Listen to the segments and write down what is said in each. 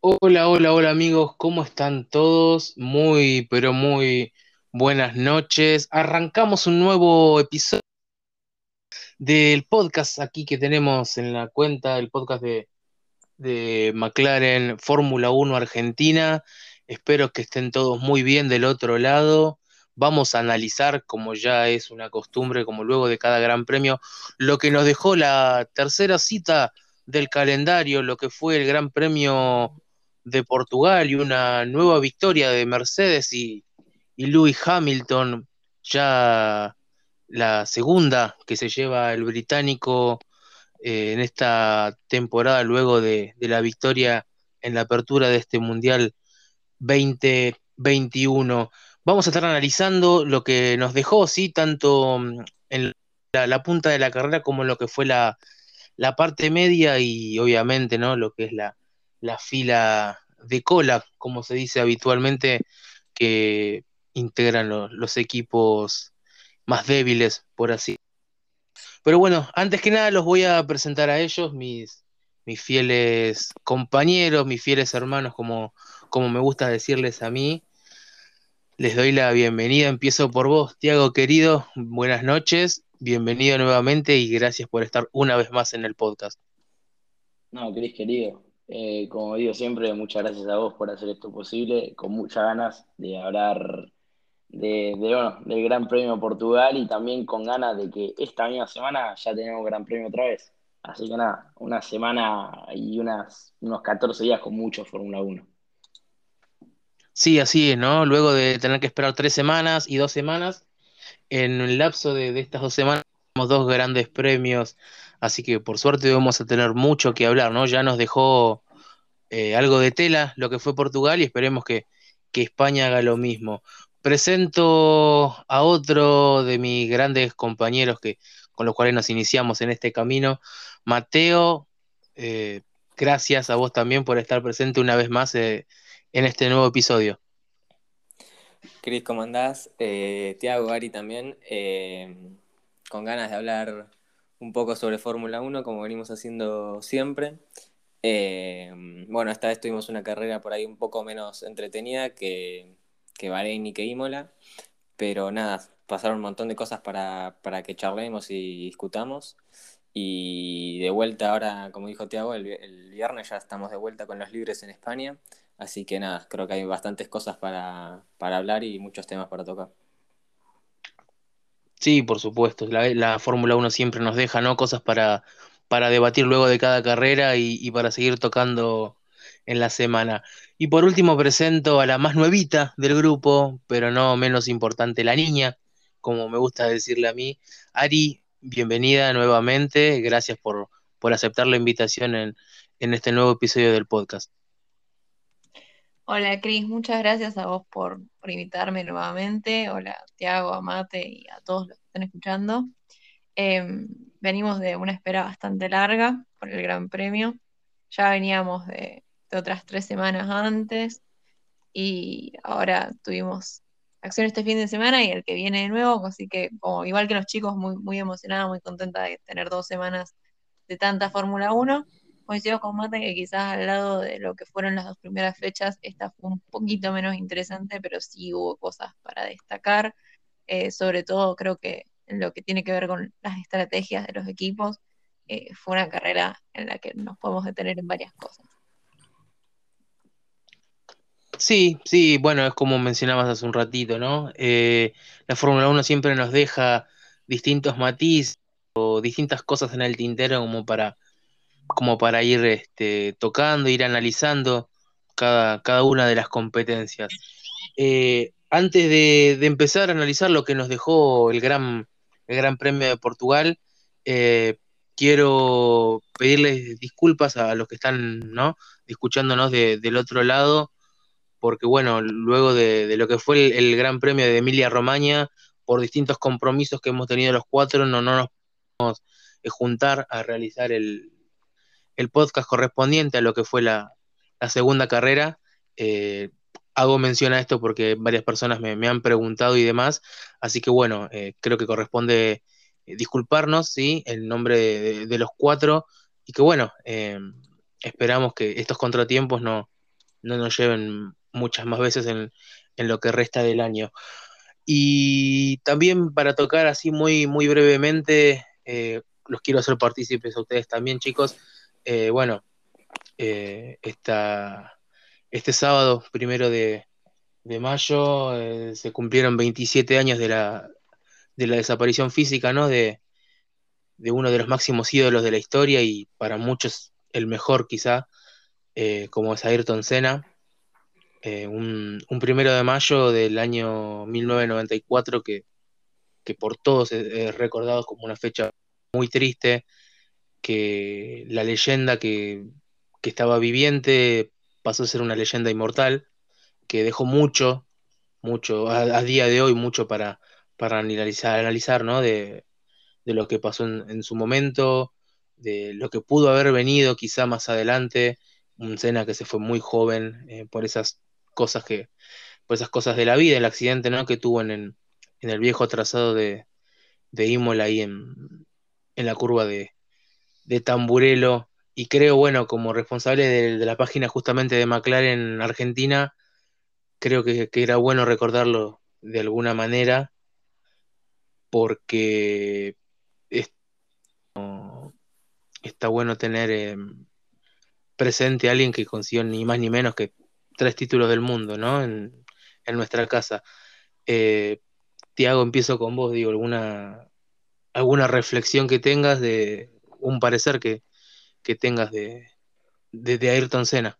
Hola, hola, hola amigos, ¿cómo están todos? Muy, pero muy buenas noches. Arrancamos un nuevo episodio del podcast aquí que tenemos en la cuenta, el podcast de, de McLaren Fórmula 1 Argentina. Espero que estén todos muy bien del otro lado. Vamos a analizar, como ya es una costumbre, como luego de cada gran premio, lo que nos dejó la tercera cita del calendario, lo que fue el Gran Premio de Portugal y una nueva victoria de Mercedes y, y Lewis Hamilton, ya la segunda que se lleva el británico eh, en esta temporada luego de, de, la victoria en la apertura de este Mundial 2021. Vamos a estar analizando lo que nos dejó, sí, tanto mm, en la, punta de la carrera como en lo que fue la, parte media y obviamente, ¿no? Lo que es la, la fila de cola, como se dice habitualmente, que integran lo, los equipos más débiles, por así. Pero bueno, antes que nada los voy a presentar a ellos, mis, mis fieles compañeros, mis fieles hermanos, como, como me gusta decirles a mí. Les doy la bienvenida. Empiezo por vos, Tiago querido. Buenas noches, bienvenido nuevamente y gracias por estar una vez más en el podcast. No, Cris querido, eh, como digo siempre, muchas gracias a vos por hacer esto posible, con muchas ganas de hablar de, de, bueno, del Gran Premio Portugal y también con ganas de que esta misma semana ya tenemos Gran Premio otra vez. Así que nada, una semana y unas, unos 14 días con mucho Fórmula 1. Sí, así es, ¿no? Luego de tener que esperar tres semanas y dos semanas, en el lapso de, estas dos semanas tenemos dos grandes premios Así que por suerte vamos a tener mucho que hablar, ¿no? Ya nos dejó eh, algo de tela lo que fue Portugal y esperemos que, que, España haga lo mismo. Presento a otro de mis grandes compañeros que, con los cuales nos iniciamos en este camino, Mateo. Eh, gracias a vos también por estar presente una vez más eh, en este nuevo episodio. Cris, ¿cómo andás? Eh, Tiago, Gary también, eh, con ganas de hablar un poco sobre Fórmula 1, como venimos haciendo siempre. Eh, bueno, esta vez tuvimos una carrera por ahí un poco menos entretenida que, que Bahrein y que Imola, pero nada, pasaron un montón de cosas para, para que charlemos y discutamos. Y de vuelta ahora, como dijo Tiago, el, el, viernes ya estamos de vuelta con los libres en España. Así que nada, creo que hay bastantes cosas para, para hablar y muchos temas para tocar. Sí, por supuesto. La, la Fórmula 1 siempre nos deja, ¿no? Cosas para, para debatir luego de cada carrera y, para seguir tocando en la semana. Y por último presento a la más nuevita del grupo, pero no menos importante, la niña, como me gusta decirle a mí. Ari, bienvenida nuevamente. Gracias por, por aceptar la invitación en, en este nuevo episodio del podcast. Hola Cris, muchas gracias a vos por, por, invitarme nuevamente. Hola Tiago, Amate y a todos los que están escuchando. Eh, venimos de una espera bastante larga por el Gran Premio. Ya veníamos de, de, otras tres semanas antes y ahora tuvimos acción este fin de semana y el que viene de nuevo, así que como igual que los chicos, muy, muy emocionada, muy contenta de tener dos semanas de tanta Fórmula 1 coincido con Mate que quizás al lado de lo que fueron las dos primeras fechas, esta fue un poquito menos interesante, pero sí hubo cosas para destacar. Eh, sobre todo creo que en lo que tiene que ver con las estrategias de los equipos, eh, fue una carrera en la que nos podemos detener en varias cosas. Sí, sí, bueno, es como mencionabas hace un ratito, ¿no? Eh, la Fórmula 1 siempre nos deja distintos matices o distintas cosas en el tintero como para como para ir este, tocando, ir analizando cada, cada una de las competencias. Eh, antes de, empezar a analizar lo que nos dejó el Gran, el gran Premio de Portugal, eh, quiero pedirles disculpas a los que están ¿no? escuchándonos de, del otro lado, porque bueno, luego de, lo que fue el, el, Gran Premio de Emilia Romagna, por distintos compromisos que hemos tenido los cuatro, no, no nos podemos juntar a realizar el, el podcast correspondiente a lo que fue la, la segunda carrera. Eh, hago mención a esto porque varias personas me, han preguntado y demás, así que bueno, eh, creo que corresponde eh, disculparnos, ¿sí? En nombre de, los cuatro, y que bueno, esperamos que estos contratiempos no, nos lleven muchas más veces en, lo que resta del año. Y también para tocar así muy, muy brevemente, los quiero hacer partícipes a ustedes también, chicos. Bueno, esta este sábado, primero de, mayo, eh, se cumplieron 27 años de la, de la desaparición física, ¿no? De, uno de los máximos ídolos de la historia y para muchos el mejor quizá, eh, como es Ayrton Senna. Eh, un, primero de mayo del año 1994 que, que por todos es recordado como una fecha muy triste, que la leyenda que, que estaba viviente pasó a ser una leyenda inmortal, que dejó mucho, mucho, a, día de hoy, mucho para, para analizar, analizar ¿no? de, lo que pasó en, su momento, de lo que pudo haber venido quizá más adelante, un Cena que se fue muy joven eh, por esas cosas que, por esas cosas de la vida, el accidente ¿no? que tuvo en, en, el viejo trazado de, de Imola ahí en, en la curva de, de Tamburelo, y creo, bueno, como responsable de, la página justamente de McLaren Argentina, creo que, era bueno recordarlo de alguna manera, porque está bueno tener eh, presente a alguien que consiguió ni más ni menos que tres títulos del mundo, ¿no? En, nuestra casa. Eh, Tiago, empiezo con vos, digo, alguna, alguna reflexión que tengas de un parecer que, que tengas de, de, Ayrton Senna.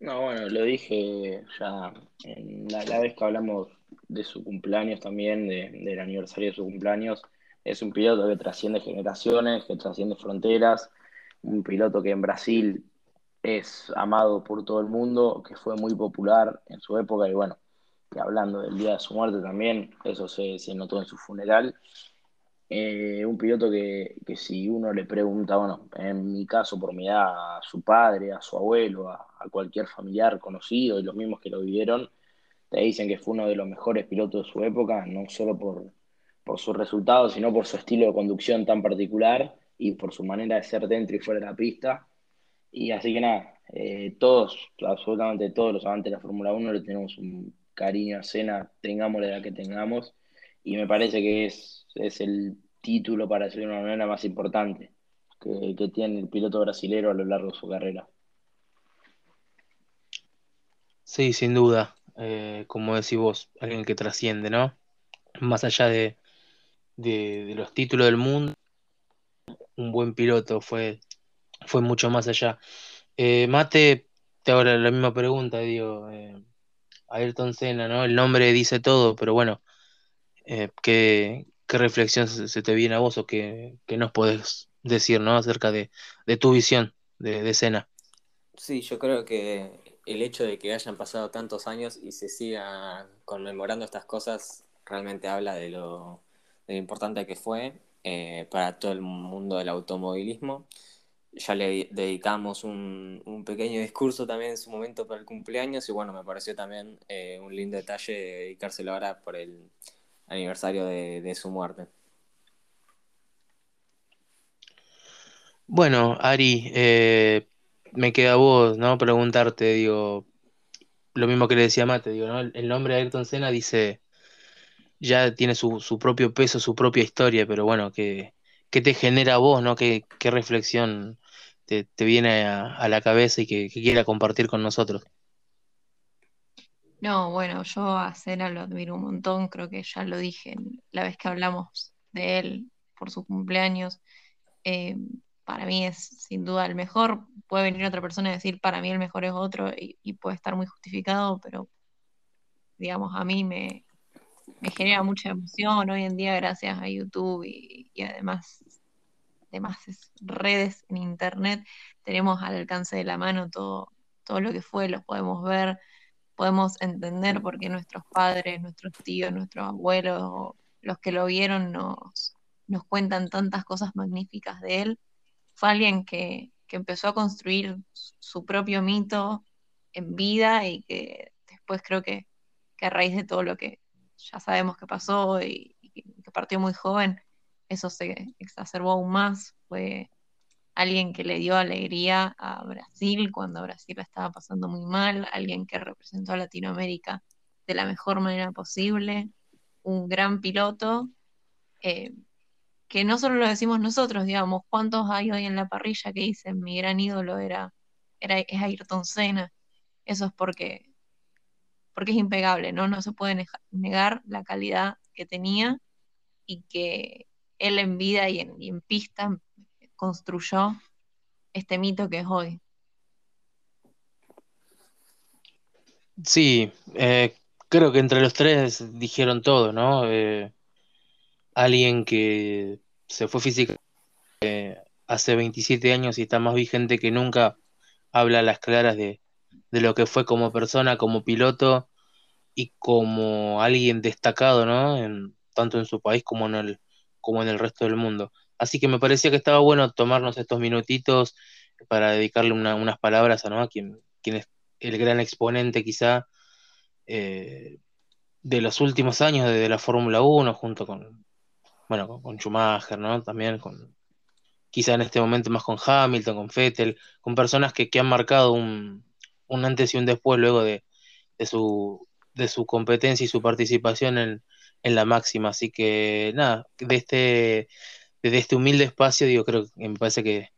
No, bueno, lo dije ya en la, vez que hablamos de su cumpleaños también, del aniversario de su cumpleaños. Es un piloto que trasciende generaciones, que trasciende fronteras, un piloto que en Brasil es amado por todo el mundo, que fue muy popular en su época y bueno, que hablando del día de su muerte también, eso se, se notó en su funeral eh, un piloto que, si uno le pregunta, bueno, en mi caso por mi edad, a su padre, a su abuelo, a, cualquier familiar conocido y los mismos que lo vivieron, te dicen que fue uno de los mejores pilotos de su época, no solo por, por sus resultados, sino por su estilo de conducción tan particular y por su manera de ser dentro y fuera de la pista. Y así que nada, eh, todos, absolutamente todos los amantes de la Fórmula 1 le tenemos un cariño a Cena, tengamos la edad que tengamos, y me parece que es es el título, para de una manera, más importante que, tiene el piloto brasilero a lo largo de su carrera. Sí, sin duda. Eh, como decís vos, alguien que trasciende, ¿no? Más allá de, los títulos del mundo, un buen piloto, fue, fue mucho más allá. Eh, Mate, te hago la misma pregunta, digo, eh, Ayrton Senna, ¿no? El nombre dice todo, pero bueno, eh, ¿qué, ¿qué reflexión se te viene a vos o qué, nos podés decir ¿no? acerca de, tu visión de, escena? Sí, yo creo que el hecho de que hayan pasado tantos años y se siga conmemorando estas cosas realmente habla de lo, importante que fue eh, para todo el mundo del automovilismo. Ya le dedicamos un, pequeño discurso también en su momento para el cumpleaños y bueno, me pareció también eh, un lindo detalle dedicárselo ahora por el aniversario de, su muerte. Bueno, Ari, eh, me queda a vos, ¿no? Preguntarte, digo, lo mismo que le decía Mate, digo, ¿no? El nombre de Ayrton Senna dice, ya tiene su, propio peso, su propia historia, pero bueno, ¿qué, qué te genera a vos, ¿no? ¿Qué, qué reflexión te, viene a, la cabeza y que, que quiera compartir con nosotros? No, bueno, yo a Cena lo admiro un montón, creo que ya lo dije la vez que hablamos de él por su cumpleaños. Eh, para mí es sin duda el mejor. Puede venir otra persona y decir para mí el mejor es otro y, puede estar muy justificado, pero digamos, a mí me, genera mucha emoción hoy en día gracias a YouTube y, además demás redes en internet tenemos al alcance de la mano todo, todo lo que fue, lo podemos ver podemos entender por qué nuestros padres, nuestros tíos, nuestros abuelos, los que lo vieron nos, nos cuentan tantas cosas magníficas de él. Fue alguien que, empezó a construir su propio mito en vida y que después creo que, que a raíz de todo lo que ya sabemos que pasó y, que partió muy joven, eso se exacerbó aún más. Fue alguien que le dio alegría a Brasil cuando Brasil estaba pasando muy mal, alguien que representó a Latinoamérica de la mejor manera posible, un gran piloto, eh, que no solo lo decimos nosotros, digamos, ¿cuántos hay hoy en la parrilla que dicen mi gran ídolo era, era es Ayrton Senna? Eso es porque, porque es impegable, ¿no? No se puede negar la calidad que tenía y que él en vida y en, pista construyó este mito que es hoy. Sí, eh, creo que entre los tres dijeron todo, ¿no? Eh, alguien que se fue físicamente eh, hace 27 años y está más vigente que nunca, habla a las claras de, de lo que fue como persona, como piloto y como alguien destacado, ¿no? En, tanto en su país como en el, como en el resto del mundo. Así que me parecía que estaba bueno tomarnos estos minutitos para dedicarle unas palabras a, quien, quien es el gran exponente quizá eh, de los últimos años de, la Fórmula 1, junto con, bueno, con, Schumacher, ¿no? También con, quizá en este momento más con Hamilton, con Vettel, con personas que, han marcado un, un, antes y un después luego de, de, su, de su competencia y su participación en, en la máxima. Así que nada, de este, desde este humilde espacio, digo, creo que me parece que,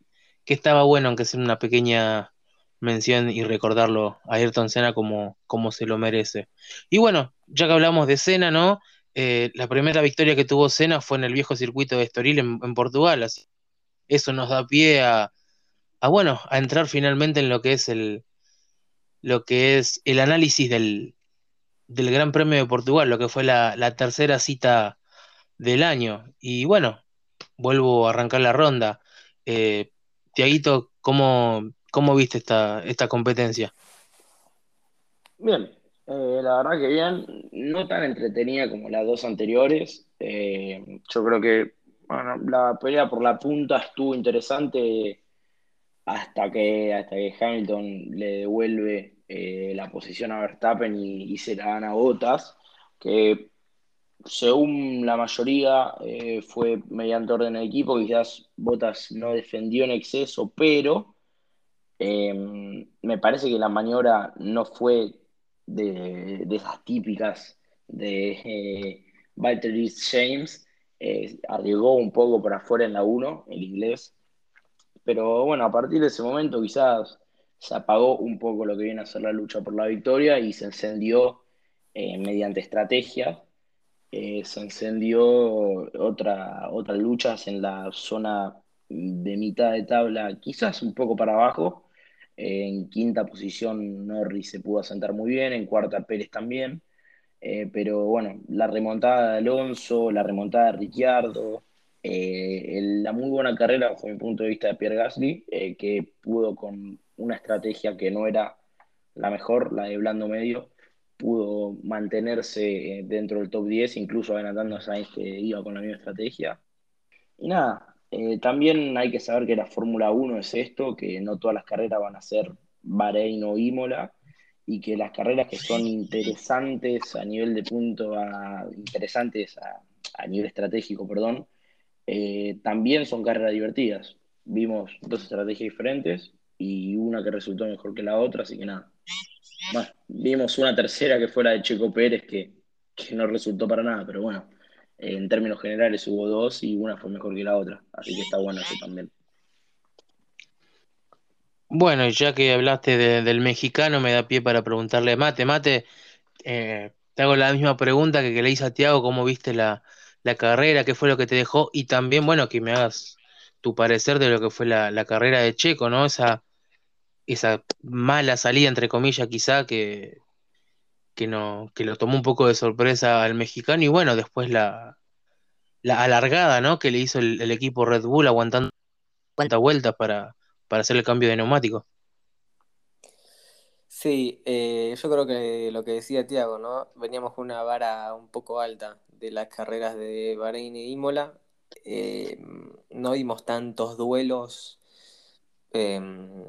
estaba bueno, aunque sea una pequeña mención y recordarlo a Ayrton Senna como, como se lo merece. Y bueno, ya que hablamos de Senna, ¿no? Eh, la primera victoria que tuvo Senna fue en el viejo circuito de Estoril en, Portugal, así eso nos da pie a, a, bueno, a entrar finalmente en lo que es el lo que es el análisis del, del Gran Premio de Portugal, lo que fue la, tercera cita del año. Y bueno, vuelvo a arrancar la ronda. Eh, Tiaguito, ¿cómo, ¿cómo, viste esta, esta competencia? Bien, eh, la verdad que bien, no tan entretenida como las dos anteriores. Eh, yo creo que bueno, la pelea por la punta estuvo interesante hasta que, hasta que Hamilton le devuelve la posición a Verstappen y, se la dan a Botas, que según la mayoría eh, fue mediante orden de equipo, quizás Botas no defendió en exceso, pero em, me parece que la maniobra no fue de, esas típicas de eh, Valtteri James, arriesgó un poco por afuera en la 1, el inglés, pero bueno, a partir de ese momento quizás se apagó un poco lo que viene a ser la lucha por la victoria y se encendió eh, mediante estrategia. Eh, se encendió otra, otras luchas en la zona de mitad de tabla, quizás un poco para abajo. Eh, en quinta posición Norris se pudo asentar muy bien, en cuarta Pérez también. pero bueno, la remontada de Alonso, la remontada de Ricciardo, la muy buena carrera, bajo mi punto de vista, de Pierre Gasly, que pudo con una estrategia que no era la mejor, la de blando medio, pudo mantenerse eh, dentro del top 10, incluso adelantando a Sainz que iba con la misma estrategia. Y nada, eh, también hay que saber que la Fórmula 1 es esto, que no todas las carreras van a ser Bahrein o Imola, y que las carreras que son interesantes a nivel de punto, a, interesantes a, nivel estratégico, perdón, eh, también son carreras divertidas. Vimos dos estrategias diferentes, y una que resultó mejor que la otra, así que nada. Bueno, vimos una tercera que fue la de Checo Pérez que, no resultó para nada, pero bueno, en términos generales hubo dos y una fue mejor que la otra, así que está bueno eso también. Bueno, ya que hablaste del mexicano, me da pie para preguntarle Mate. Mate, eh, te hago la misma pregunta que, le hice a Tiago, ¿cómo viste la, la, carrera? ¿Qué fue lo que te dejó? Y también, bueno, que me hagas tu parecer de lo que fue la, la carrera de Checo, ¿no? Esa, esa mala salida, entre comillas, quizá, que, que, no, que lo tomó un poco de sorpresa al mexicano y bueno, después la, la alargada ¿no? que le hizo el, equipo Red Bull aguantando cuántas vueltas para, para hacer el cambio de neumático. Sí, eh, yo creo que lo que decía Tiago, ¿no? Veníamos con una vara un poco alta de las carreras de Bahrein y Imola. Eh, no vimos tantos duelos Em,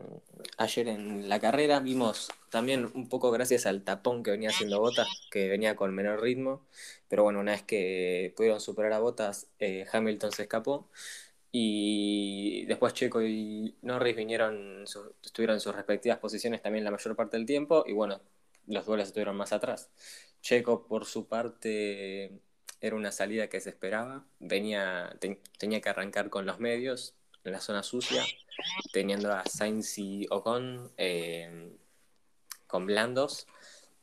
ayer en la carrera vimos también un poco gracias al tapón que venía haciendo Botas, que venía con menor ritmo, pero bueno, una vez que pudieron superar a Botas, eh, Hamilton se escapó y después Checo y Norris vinieron, estuvieron en sus respectivas posiciones también la mayor parte del tiempo y bueno, los duelos estuvieron más atrás. Checo por su parte era una salida que se esperaba, venía, tenía que arrancar con los medios en la zona sucia, teniendo a Sainz y Ocon eh, con blandos.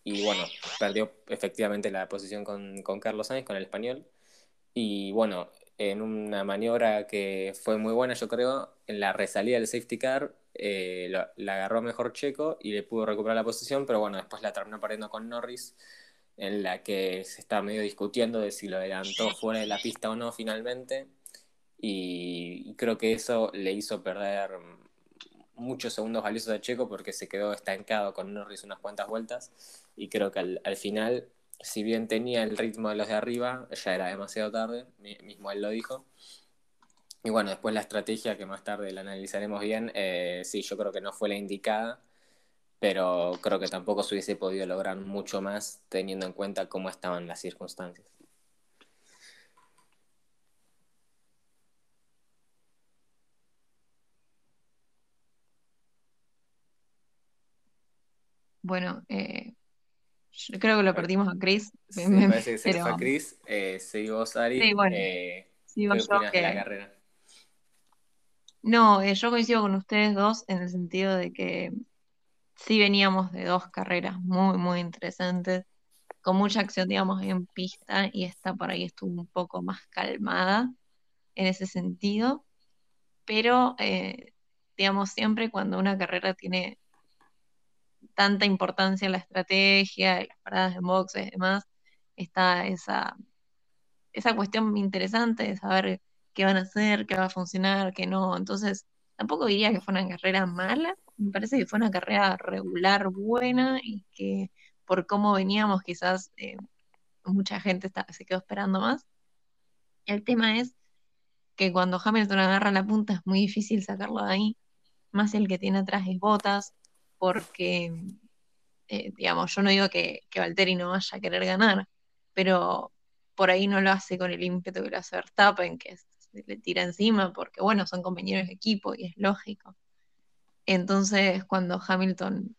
Y bueno, perdió efectivamente la posición con, Carlos Sainz, con el español. Y bueno, en una maniobra que fue muy buena, yo creo, en la resalida del safety car, eh, la agarró mejor Checo y le pudo recuperar la posición, pero bueno, después la terminó perdiendo con Norris, en la que se está medio discutiendo de si lo adelantó fuera de la pista o no finalmente y creo que eso le hizo perder muchos segundos valiosos a Checo porque se quedó estancado con Norris unas cuantas vueltas y creo que al, final, si bien tenía el ritmo de los de arriba, ya era demasiado tarde, mismo él lo dijo. Y bueno, después la estrategia, que más tarde la analizaremos bien, eh, sí, yo creo que no fue la indicada, pero creo que tampoco se hubiese podido lograr mucho más teniendo en cuenta cómo estaban las circunstancias. Bueno, eh, yo creo que lo perdimos a Chris. me parece que se fue a Chris. Eh, seguí vos, Ari. Sí, bueno. Eh, ¿Qué de la carrera? No, eh, yo coincido con ustedes dos en el sentido de que sí veníamos de dos carreras muy, muy interesantes, con mucha acción, digamos, en pista y esta por ahí estuvo un poco más calmada en ese sentido, pero, digamos, siempre cuando una carrera tiene tanta importancia en la estrategia, las paradas de boxes y demás, está esa, esa cuestión interesante de saber qué van a hacer, qué va a funcionar, qué no. Entonces, tampoco diría que fue una carrera mala, me parece que fue una carrera regular, buena y que por cómo veníamos quizás eh, mucha gente se quedó esperando más. El tema es que cuando Hamilton agarra la punta es muy difícil sacarlo de ahí, más el que tiene atrás es botas, porque, eh, digamos, yo no digo que, que Valtteri no vaya a querer ganar, pero por ahí no lo hace con el ímpetu que lo hace Verstappen, que se le tira encima, porque bueno, son compañeros de equipo y es lógico. Entonces, cuando Hamilton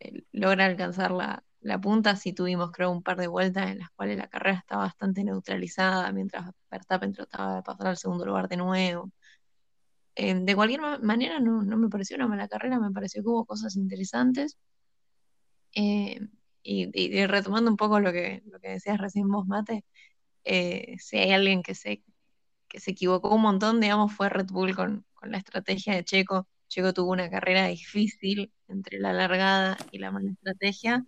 eh, logra alcanzar la, punta, sí tuvimos, creo, un par de vueltas en las cuales la carrera estaba bastante neutralizada, mientras Verstappen trataba de pasar al segundo lugar de nuevo. Eh, de cualquier manera, no, me pareció una mala carrera, me pareció que hubo cosas interesantes. Eh, y, retomando un poco lo que, lo que decías recién vos, Mate, eh, si hay alguien que se, que se equivocó un montón, digamos, fue Red Bull con, con la estrategia de Checo. Checo tuvo una carrera difícil entre la largada y la mala estrategia,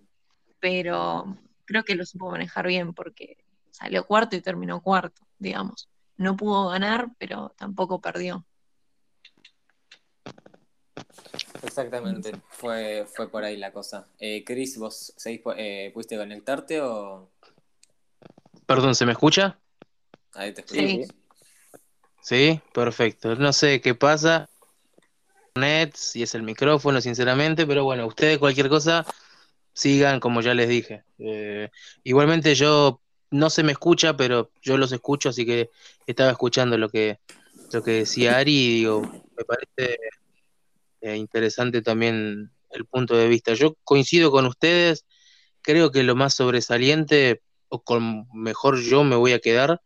pero creo que lo supo manejar bien porque salió cuarto y terminó cuarto, digamos. No pudo ganar, pero tampoco perdió. Exactamente, fue, fue por ahí la cosa. Eh, Chris, ¿vos seguís, eh, pudiste conectarte o...? Perdón, ¿se me escucha? Ahí te escucho. Sí. sí, perfecto. No sé qué pasa. Net, si es el micrófono, sinceramente, pero bueno, ustedes cualquier cosa sigan como ya les dije. Eh, igualmente yo no se me escucha, pero yo los escucho, así que estaba escuchando lo que lo que decía Ari y digo, me parece eh, interesante también el punto de vista. Yo coincido con ustedes, creo que lo más sobresaliente, o con mejor yo me voy a quedar,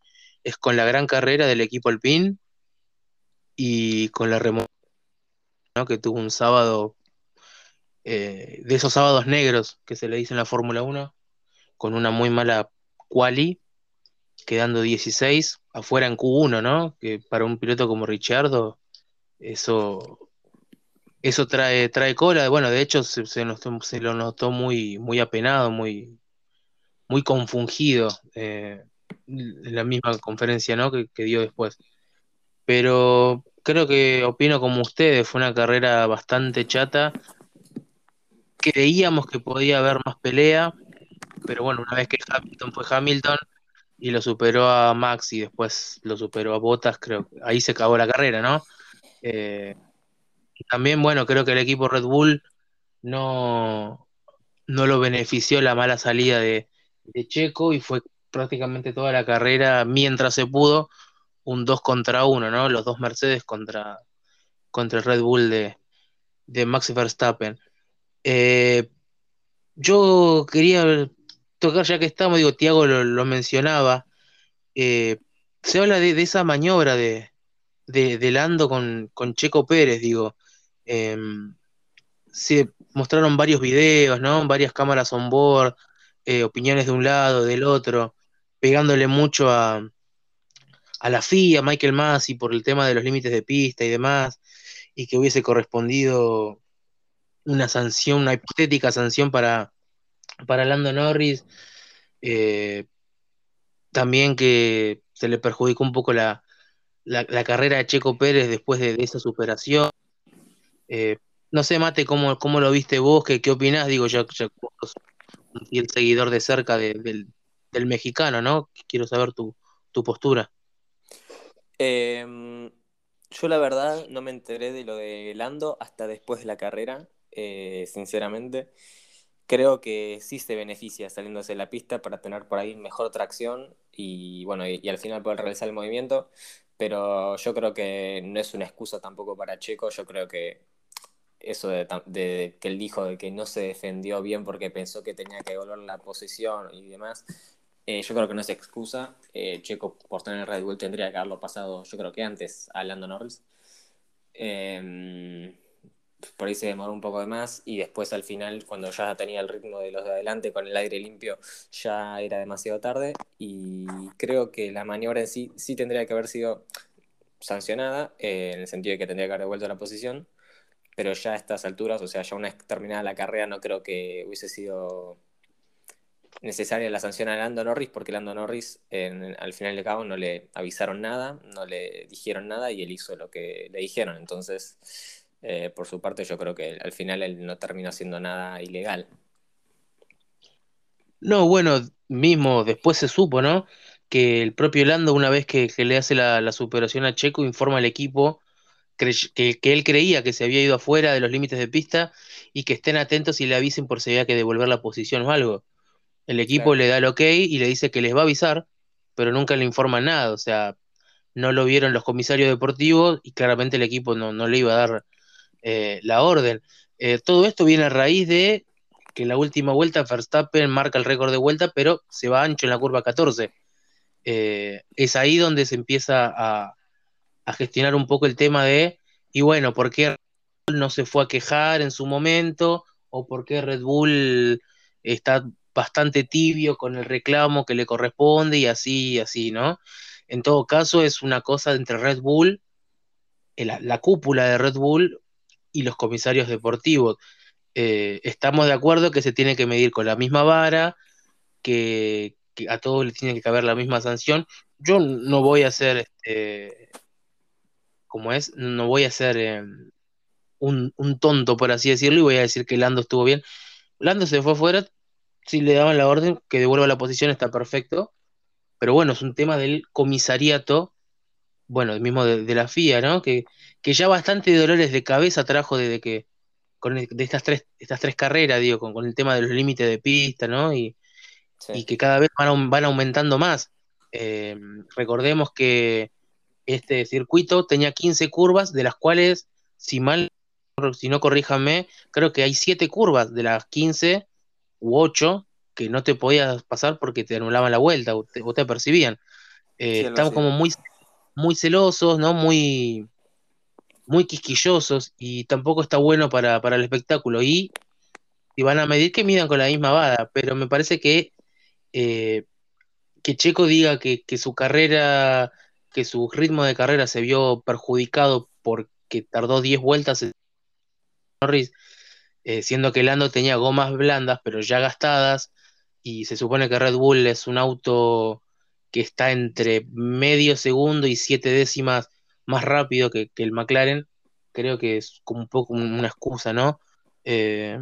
es con la gran carrera del equipo Alpine y con la remontada que tuvo un sábado, eh, de esos sábados negros que se le dice en la Fórmula 1, con una muy mala quali, quedando 16 afuera en Q1, ¿no? Que para un piloto como Richardo, eso eso trae, trae cola. Bueno, de hecho se, se, lo notó muy, muy apenado, muy, muy confundido eh, en la misma conferencia ¿no? que, dio después. Pero creo que opino como ustedes, fue una carrera bastante chata. Creíamos que podía haber más pelea, pero bueno, una vez que Hamilton fue Hamilton y lo superó a Max y después lo superó a Bottas, creo que ahí se acabó la carrera, ¿no? Eh, también, bueno, creo que el equipo Red Bull no, no lo benefició la mala salida de, Checo y fue prácticamente toda la carrera, mientras se pudo, un 2 contra 1, ¿no? Los dos Mercedes contra, contra el Red Bull de, de Max Verstappen. Eh, yo quería tocar, ya que estamos, digo, Tiago lo, mencionaba, eh, se habla de, esa maniobra de, de, Lando con, Checo Pérez, digo. Em, se mostraron varios videos, ¿no? Varias cámaras on board, eh, opiniones de un lado, del otro, pegándole mucho a, a la FIA, a Michael Masi, por el tema de los límites de pista y demás, y que hubiese correspondido una sanción, una hipotética sanción para, para Lando Norris. Eh, también que se le perjudicó un poco la, la, carrera de Checo Pérez después de, esa superación. Eh, no sé, Mate, ¿cómo, cómo lo viste vos? ¿Qué, qué opinás? Digo, ya, ya y el seguidor de cerca del, mexicano, ¿no? Quiero saber tu, postura. Em, yo la verdad no me enteré de lo de Lando hasta después de la carrera, eh, sinceramente. Creo que sí se beneficia saliéndose de la pista para tener por ahí mejor tracción y bueno, y, al final poder realizar el movimiento, pero yo creo que no es una excusa tampoco para Checo, yo creo que eso de, que él dijo de que no se defendió bien porque pensó que tenía que devolver la posición y demás, eh, yo creo que no es excusa. Eh, Checo por tener Red Bull tendría que haberlo pasado, yo creo que antes, a Lando Norris. Em, por ahí se demoró un poco de más y después al final, cuando ya tenía el ritmo de los de adelante con el aire limpio, ya era demasiado tarde y creo que la maniobra en sí sí tendría que haber sido sancionada, eh, en el sentido de que tendría que haber devuelto la posición pero ya a estas alturas, o sea, ya una vez terminada la carrera, no creo que hubiese sido necesaria la sanción a Lando Norris, porque Lando Norris al final de cabo no le avisaron nada, no le dijeron nada y él hizo lo que le dijeron. Entonces, eh, por su parte, yo creo que al final él no terminó haciendo nada ilegal. No, bueno, mismo después se supo, ¿no? Que el propio Lando, una vez que, le hace la, la superación a Checo, informa al equipo que, él creía que se había ido afuera de los límites de pista y que estén atentos y le avisen por si había que devolver la posición o algo. El equipo le da el ok y le dice que les va a avisar, pero nunca le informa nada. O sea, no lo vieron los comisarios deportivos y claramente el equipo no, le iba a dar eh, la orden. Eh, todo esto viene a raíz de que en la última vuelta Verstappen marca el récord de vuelta, pero se va ancho en la curva 14. Eh, es ahí donde se empieza a, a gestionar un poco el tema de, y bueno, ¿por qué Red Bull no se fue a quejar en su momento? ¿O por qué Red Bull está bastante tibio con el reclamo que le corresponde y así, así, ¿no? En todo caso, es una cosa entre Red Bull, la, cúpula de Red Bull y los comisarios deportivos. Eh, estamos de acuerdo que se tiene que medir con la misma vara, que, a todos les tiene que caber la misma sanción. Yo no voy a hacer este, como es, no voy a ser eh, un, tonto, por así decirlo, y voy a decir que Lando estuvo bien. Lando se fue afuera, si le daban la orden que devuelva la posición, está perfecto. Pero bueno, es un tema del comisariato, bueno, mismo de, la FIA, ¿no? Que, que, ya bastante dolores de cabeza trajo desde que, con de estas tres, estas tres carreras, digo, con, el tema de los límites de pista, ¿no? Y, y que cada vez van, van aumentando más. Eh, recordemos que este circuito tenía 15 curvas, de las cuales, si mal, si no corríjame, creo que hay 7 curvas de las 15 u 8 que no te podías pasar porque te anulaban la vuelta o te, percibían. Eh, estamos como muy, muy celosos, ¿no? Muy, muy quisquillosos y tampoco está bueno para, el espectáculo. Y, y, van a medir que midan con la misma vada, pero me parece que, eh, que Checo diga que, que su carrera que su ritmo de carrera se vio perjudicado porque tardó 10 vueltas en Norris, eh, siendo que Lando tenía gomas blandas pero ya gastadas y se supone que Red Bull es un auto que está entre medio segundo y siete décimas más rápido que, el McLaren, creo que es como un poco una excusa, ¿no? Eh,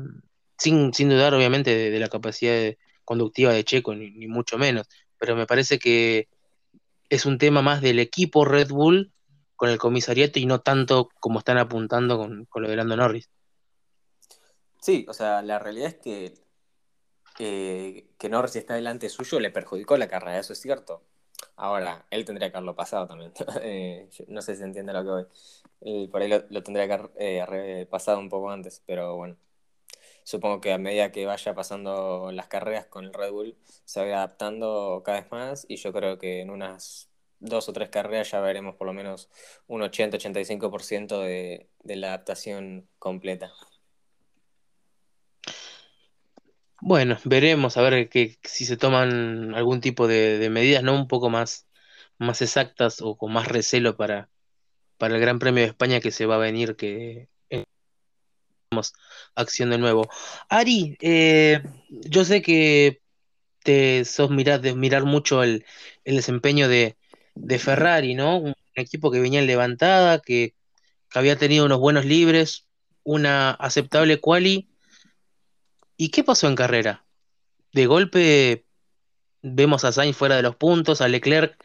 sin, sin, dudar obviamente de, la capacidad conductiva de Checo, ni mucho menos, pero me parece que es un tema más del equipo Red Bull con el comisariato y no tanto como están apuntando con, con lo de Lando Norris. Sí, o sea, la realidad es que eh, que Norris está delante suyo le perjudicó la carrera, eso es cierto. Ahora, él tendría que haberlo pasado también. Eh, no sé si se entiende lo que voy. por ahí lo, tendría que haber eh, pasado un poco antes, pero bueno. Supongo que a medida que vaya pasando las carreras con el Red Bull, se va adaptando cada vez más y yo creo que en unas dos o tres carreras ya veremos por lo menos un 80-85% de, de la adaptación completa. Bueno, veremos a ver que, si se toman algún tipo de, medidas, ¿no? Un poco más, más exactas o con más recelo para, para el Gran Premio de España que se va a venir, que acción de nuevo. Ari, eh, yo sé que te sos mirar, de mirar mucho el, desempeño de, Ferrari, ¿no? Un equipo que venía en levantada, que, que había tenido unos buenos libres, una aceptable quali ¿Y qué pasó en carrera? De golpe vemos a Sainz fuera de los puntos, a Leclerc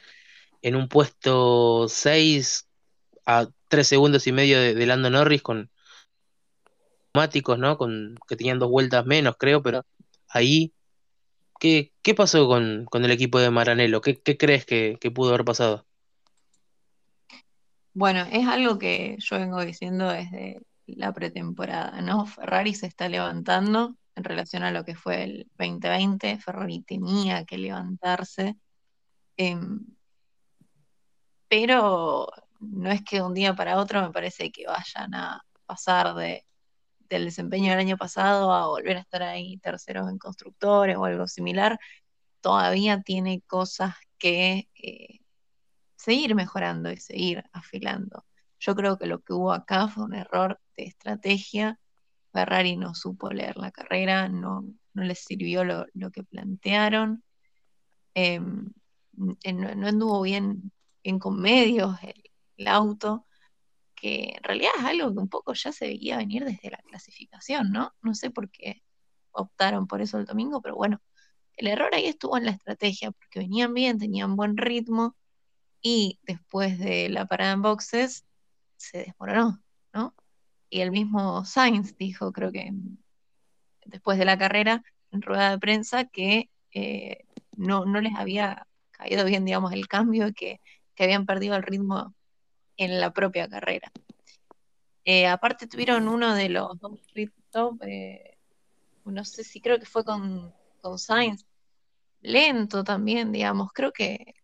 en un puesto 6 a 3 segundos y medio de, Lando Norris con ¿no? Con, que tenían dos vueltas menos, creo, pero ahí, ¿qué, pasó con, el equipo de Maranello? ¿Qué, crees que, que, pudo haber pasado? Bueno, es algo que yo vengo diciendo desde la pretemporada, ¿no? Ferrari se está levantando, en relación a lo que fue el 2020. Ferrari tenía que levantarse. Em, pero no es que de un día para otro me parece que vayan a pasar de, del desempeño del año pasado a volver a estar ahí terceros en constructores o algo similar. Todavía tiene cosas que eh, seguir mejorando y seguir afilando. Yo creo que lo que hubo acá fue un error de estrategia Ferrari no supo leer la carrera, no, no les sirvió lo, que plantearon, em, no, anduvo bien, bien con medios el, auto, que en realidad es algo que un poco ya se veía venir desde la clasificación, ¿no? No sé por qué optaron por eso el domingo, pero bueno, el error ahí estuvo en la estrategia, porque venían bien, tenían buen ritmo, y después de la parada en boxes se desmoronó, ¿no? y el mismo Sainz dijo, creo que después de la carrera, en rueda de prensa, que eh, no, no, les había caído bien, digamos, el cambio, que, que habían perdido el ritmo en la propia carrera. Eh, aparte tuvieron uno de los dos top, eh, no sé si creo que fue con, con Sainz, lento también, digamos, creo que,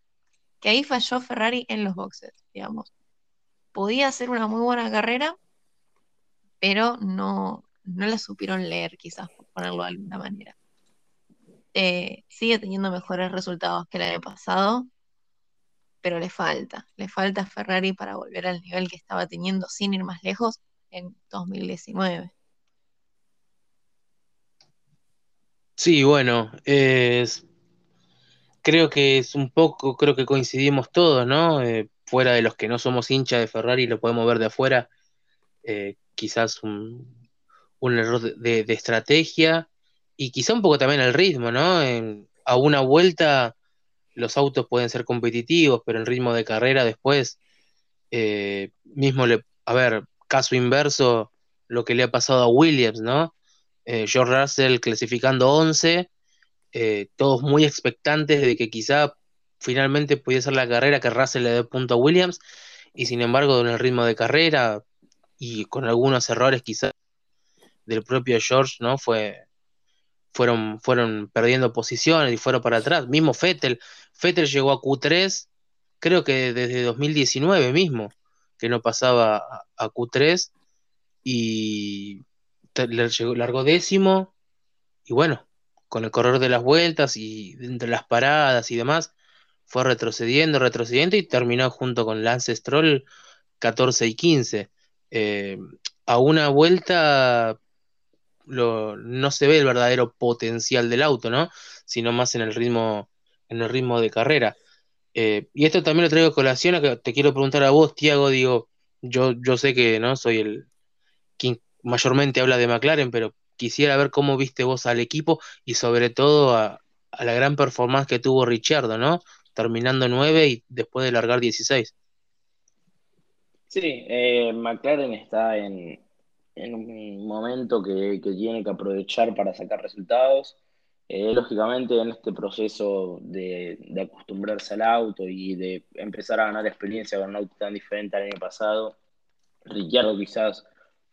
que ahí falló Ferrari en los boxes, digamos. Podía hacer una muy buena carrera, pero no, no la supieron leer, quizás, por ponerlo de alguna manera. Eh, sigue teniendo mejores resultados que el año pasado, pero le falta, le falta a Ferrari para volver al nivel que estaba teniendo sin ir más lejos en 2019. Sí, bueno, es, creo que es un poco, creo que coincidimos todos, ¿no? Eh, fuera de los que no somos hinchas de Ferrari, lo podemos ver de afuera. Eh, quizás un, error de, estrategia y quizá un poco también el ritmo, ¿no? a una vuelta los autos pueden ser competitivos, pero en ritmo de carrera después, eh, mismo le, a ver, caso inverso, lo que le ha pasado a Williams, ¿no? Eh, George Russell clasificando 11, eh, todos muy expectantes de que quizá finalmente pudiera ser la carrera que Russell le dé punto a Williams, y sin embargo en el ritmo de carrera y con algunos errores quizás del propio George, ¿no? Fue, fueron, fueron perdiendo posiciones y fueron para atrás. Mismo Fettel, Fettel llegó a Q3, creo que desde 2019 mismo, que no pasaba a, Q3 y largo décimo y bueno, con el correr de las vueltas y entre las paradas y demás, fue retrocediendo, retrocediendo y terminó junto con Lance Stroll 14 y 15. Eh, a una vuelta no se ve el verdadero potencial del auto, ¿no? Sino más en el ritmo, en el ritmo de carrera. Eh, y esto también lo traigo a colación, a que te quiero preguntar a vos, Tiago, digo, yo, yo sé que no soy el quien mayormente habla de McLaren, pero quisiera ver cómo viste vos al equipo y sobre todo a, la gran performance que tuvo Richardo, ¿no? Terminando 9 y después de largar 16. Sí, eh, McLaren está en, en un momento que, que tiene que aprovechar para sacar resultados. Eh, lógicamente, en este proceso de, de acostumbrarse al auto y de empezar a ganar experiencia con un auto tan diferente al año pasado, Ricciardo quizás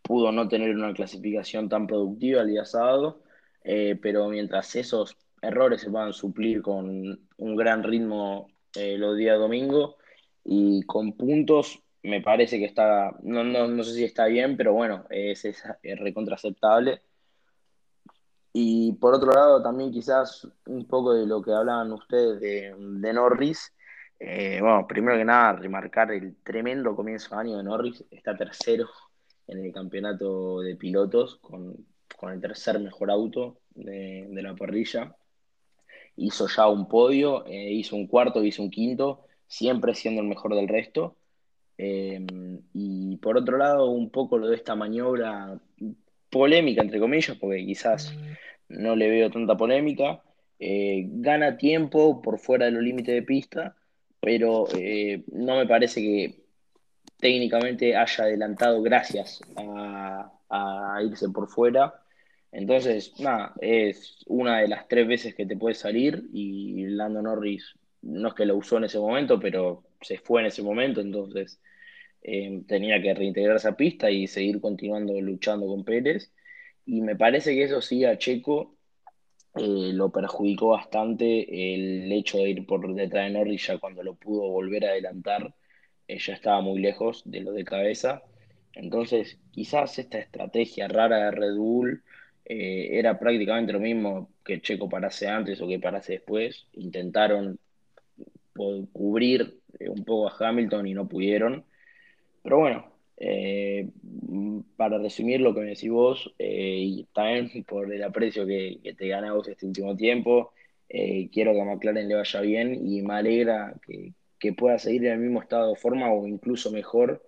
pudo no tener una clasificación tan productiva el día sábado, eh, pero mientras esos errores se puedan suplir con un gran ritmo eh, los días domingo y con puntos, me parece que está, no, no, no sé si está bien, pero bueno, es, es, es recontraceptable. Y por otro lado, también quizás un poco de lo que hablaban ustedes de, Norris. Eh, bueno, primero que nada, remarcar el tremendo comienzo de año de Norris. Está tercero en el campeonato de pilotos con, con el tercer mejor auto de, de, la parrilla. Hizo ya un podio, eh, hizo un cuarto, hizo un quinto, siempre siendo el mejor del resto. Eh, y por otro lado, un poco lo de esta maniobra polémica, entre comillas, porque quizás no le veo tanta polémica. Eh, gana tiempo por fuera de los límites de pista, pero eh, no me parece que técnicamente haya adelantado gracias a, a, irse por fuera. Entonces, nada, es una de las tres veces que te puede salir y Lando Norris no es que lo usó en ese momento, pero se fue en ese momento, entonces eh, tenía que reintegrar esa pista y seguir continuando luchando con Pérez. Y me parece que eso sí a Checo eh, lo perjudicó bastante el hecho de ir por detrás de Norris ya cuando lo pudo volver a adelantar, eh, ya estaba muy lejos de lo de cabeza. Entonces, quizás esta estrategia rara de Red Bull eh, era prácticamente lo mismo que Checo parase antes o que parase después. Intentaron cubrir un poco a Hamilton y no pudieron. Pero bueno, eh, para resumir lo que me decís vos, eh, y también por el aprecio que, te gana vos este último tiempo, eh, quiero que a McLaren le vaya bien y me alegra que, que, pueda seguir en el mismo estado de forma o incluso mejor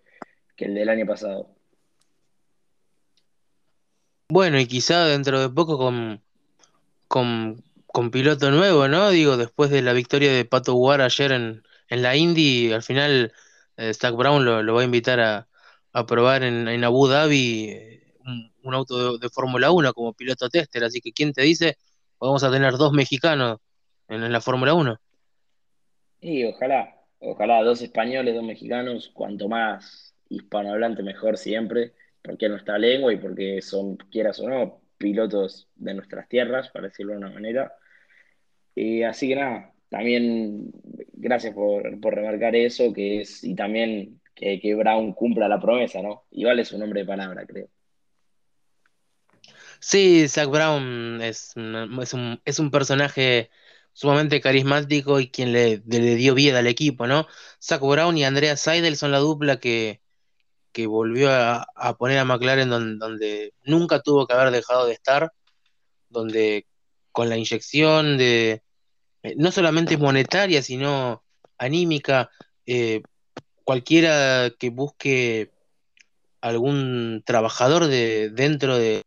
que el del año pasado. Bueno, y quizá dentro de poco con, con, con piloto nuevo, ¿no? Digo, después de la victoria de Pato War ayer en, en la Indy, al final Zach Brown lo, va a invitar a, probar en, Abu Dhabi un, un auto de, Fórmula 1 como piloto tester, así que ¿quién te dice? Vamos a tener dos mexicanos en, la Fórmula 1. Y ojalá, ojalá, dos españoles, dos mexicanos, cuanto más hispanohablante mejor siempre, porque es nuestra lengua y porque son, quieras o no, pilotos de nuestras tierras, para decirlo de una manera. Y así que nada, también gracias por, por remarcar eso, que es, y también que, que Brown cumpla la promesa, ¿no? Igual es un hombre de palabra, creo. Sí, Zach Brown es, es, un, es un personaje sumamente carismático y quien le, le, dio vida al equipo, ¿no? Zach Brown y Andrea Seidel son la dupla que, que volvió a, poner a McLaren donde, nunca tuvo que haber dejado de estar, donde con la inyección de, eh, no solamente monetaria, sino anímica, eh, cualquiera que busque algún trabajador de, dentro de,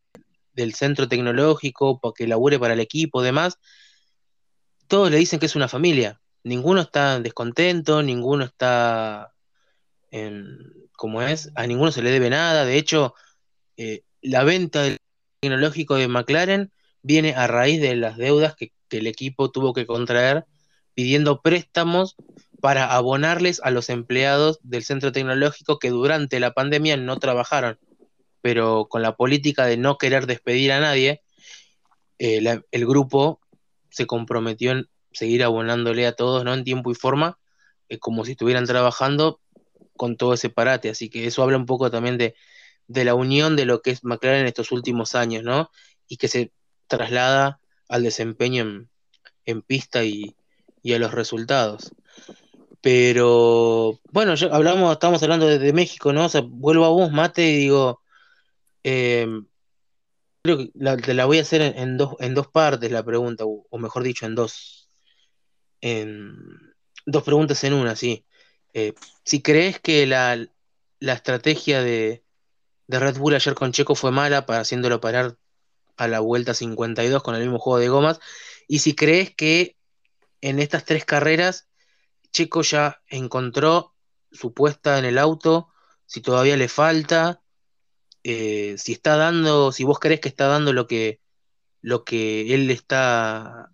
del centro tecnológico que labure para el equipo, demás, todos le dicen que es una familia. Ninguno está descontento, ninguno está en, como es, a ninguno se le debe nada. De hecho, eh, la venta del tecnológico de McLaren viene a raíz de las deudas que, que el equipo tuvo que contraer pidiendo préstamos para abonarles a los empleados del centro tecnológico que durante la pandemia no trabajaron, pero con la política de no querer despedir a nadie, eh, el grupo se comprometió en seguir abonándole a todos, ¿no? En tiempo y forma, eh, como si estuvieran trabajando con todo ese parate. Así que eso habla un poco también de, de la unión de lo que es McLaren en estos últimos años, ¿no? Y que se traslada al desempeño en, en pista y, a los resultados. Pero bueno, yo hablamos, estamos hablando de, México, ¿no? O sea, vuelvo a vos, Mate, y digo, eh, creo que te la voy a hacer en, dos, en dos partes la pregunta, o, o, mejor dicho, en dos, en dos preguntas en una, sí. Eh, si crees que la, la estrategia de, de, Red Bull ayer con Checo fue mala para haciéndolo parar a la vuelta 52 con el mismo juego de gomas, y si crees que en estas tres carreras Checo ya encontró su puesta en el auto, si todavía le falta, eh, si está dando, si vos crees que está dando lo que, lo que él está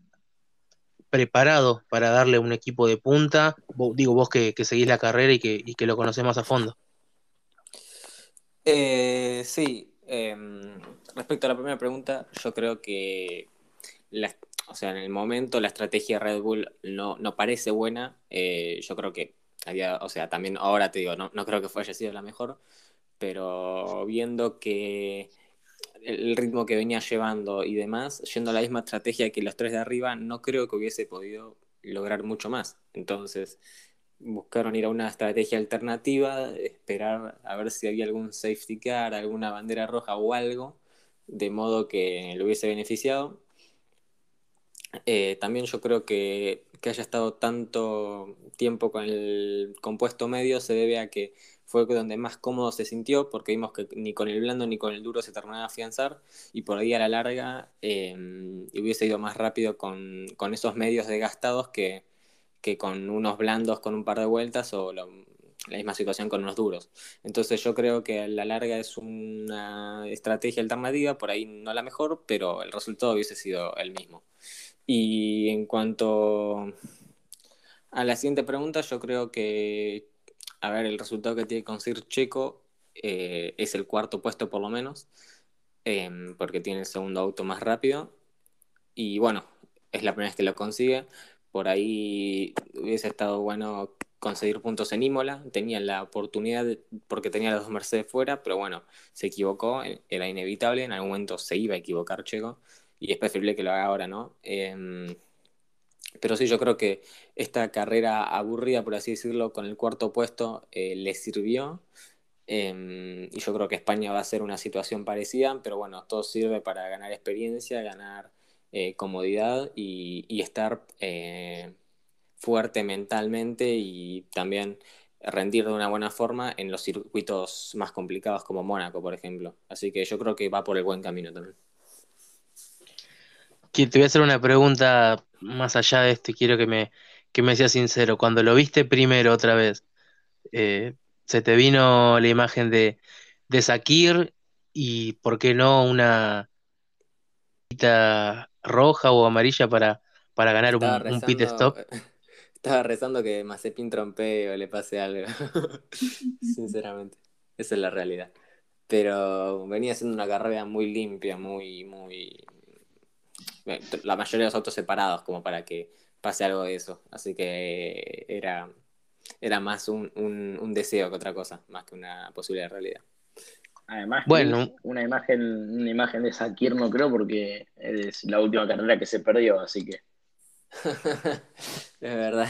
preparado para darle un equipo de punta, digo vos que, seguís la carrera y que, y que lo conocés más a fondo. Eh, sí, em, respecto a la primera pregunta, yo creo que o sea, en el momento la estrategia de Red Bull no, no parece buena. Eh, yo creo que había, o sea, también ahora te digo, no, no creo que haya sido la mejor, pero viendo que el ritmo que venía llevando y demás, yendo a la misma estrategia que los tres de arriba, no creo que hubiese podido lograr mucho más. Entonces, buscaron ir a una estrategia alternativa, esperar a ver si había algún safety car, alguna bandera roja o algo, de modo que lo hubiese beneficiado. Eh, también yo creo que, que haya estado tanto tiempo con el compuesto medio se debe a que fue donde más cómodo se sintió, porque vimos que ni con el blando ni con el duro se terminaba de afianzar, y por ahí a la larga em, hubiese ido más rápido con, con, esos medios desgastados que, que, con unos blandos con un par de vueltas o la misma situación con unos duros. Entonces yo creo que a la larga es una estrategia alternativa, por ahí no la mejor, pero el resultado hubiese sido el mismo. Y en cuanto a la siguiente pregunta, yo creo que a ver, el resultado que tiene que conseguir Checo eh, es el cuarto puesto por lo menos, em, porque tiene el segundo auto más rápido. Y bueno, es la primera vez que lo consigue. Por ahí hubiese estado bueno conseguir puntos en Imola. Tenía la oportunidad porque tenía los dos Mercedes fuera, pero bueno, se equivocó. Era inevitable. En algún momento se iba a equivocar Checo. Y es preferible que lo haga ahora, ¿no? Em, pero sí, yo creo que esta carrera aburrida, por así decirlo, con el cuarto puesto, eh, le sirvió. Em, y yo creo que España va a ser una situación parecida, pero bueno, todo sirve para ganar experiencia, ganar eh, comodidad y, estar eh, fuerte mentalmente y también rendir de una buena forma en los circuitos más complicados como Mónaco, por ejemplo. Así que yo creo que va por el buen camino también. Te voy a hacer una pregunta más allá de esto y quiero que me, que me seas sincero. Cuando lo viste primero otra vez, eh, ¿se te vino la imagen de, de Sakir y por qué no una roja o amarilla para, para ganar un, pit stop? Estaba rezando que Mazepin trompee o le pase algo. Sinceramente. Esa es la realidad. Pero venía siendo una carrera muy limpia, muy, muy, la mayoría de los autos separados como para que pase algo de eso. Así que era, era más un, un, deseo que otra cosa, más que una posibilidad de realidad. Además, bueno. una imagen, una imagen de Sakir no creo porque es la última carrera que se perdió, así que. es verdad.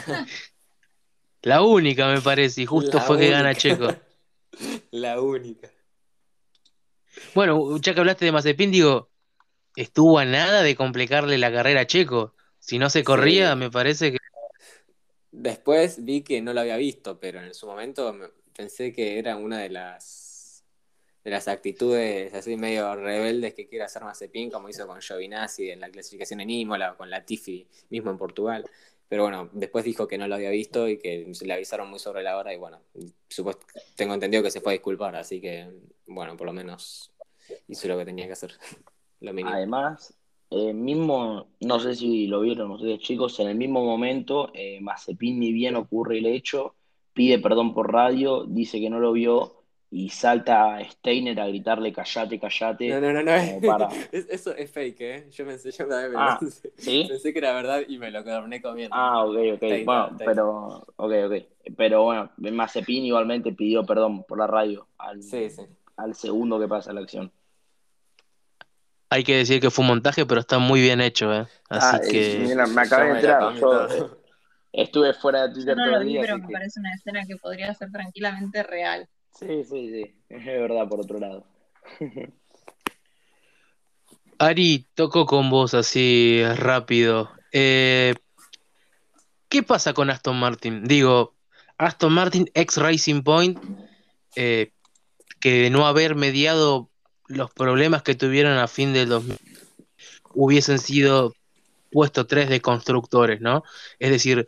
La única me parece, y justo fue que gana Checo. La única. Bueno, ya que hablaste de Mazepin, digo, estuvo a nada de complicarle la carrera a Checo. Si no se corría, me parece que. Después vi que no lo había visto, pero en su momento pensé que era una de las de las actitudes así medio rebeldes que quiere hacer Mazepin, como hizo con Giovinazzi en la clasificación en Imola, con la Tifi mismo en Portugal. Pero bueno, después dijo que no lo había visto y que se le avisaron muy sobre la hora y bueno, supuesto, tengo entendido que se fue a disculpar, así que bueno, por lo menos hizo lo que tenía que hacer. Además, eh, mismo, no sé si lo vieron ustedes chicos, en el mismo momento, eh, Mazepin ni bien ocurre el hecho, pide perdón por radio, dice que no lo vio y salta a Steiner a gritarle callate, callate. No, no, no, no. eso es fake, ¿eh? Yo pensé, yo me ah, pensé, pensé que era verdad y me lo quedé comiendo. Ah, ok, ok. bueno, pero, ok, ok. Pero bueno, Mazepin igualmente pidió perdón por la radio al, al segundo que pasa la acción. Hay que decir que fue un montaje, pero está muy bien hecho, ¿eh? Así ah, que. me acabé de entrar. Yo estuve fuera de Twitter no todo el día. pero me parece una escena que podría ser tranquilamente real. Sí, sí, sí. Es verdad, por otro lado. Ari, toco con vos así rápido. Eh, ¿Qué pasa con Aston Martin? Digo, Aston Martin, ex Racing Point, eh, que de no haber mediado los problemas que tuvieron a fin del 2000 hubiesen sido puesto tres de constructores, ¿no? Es decir,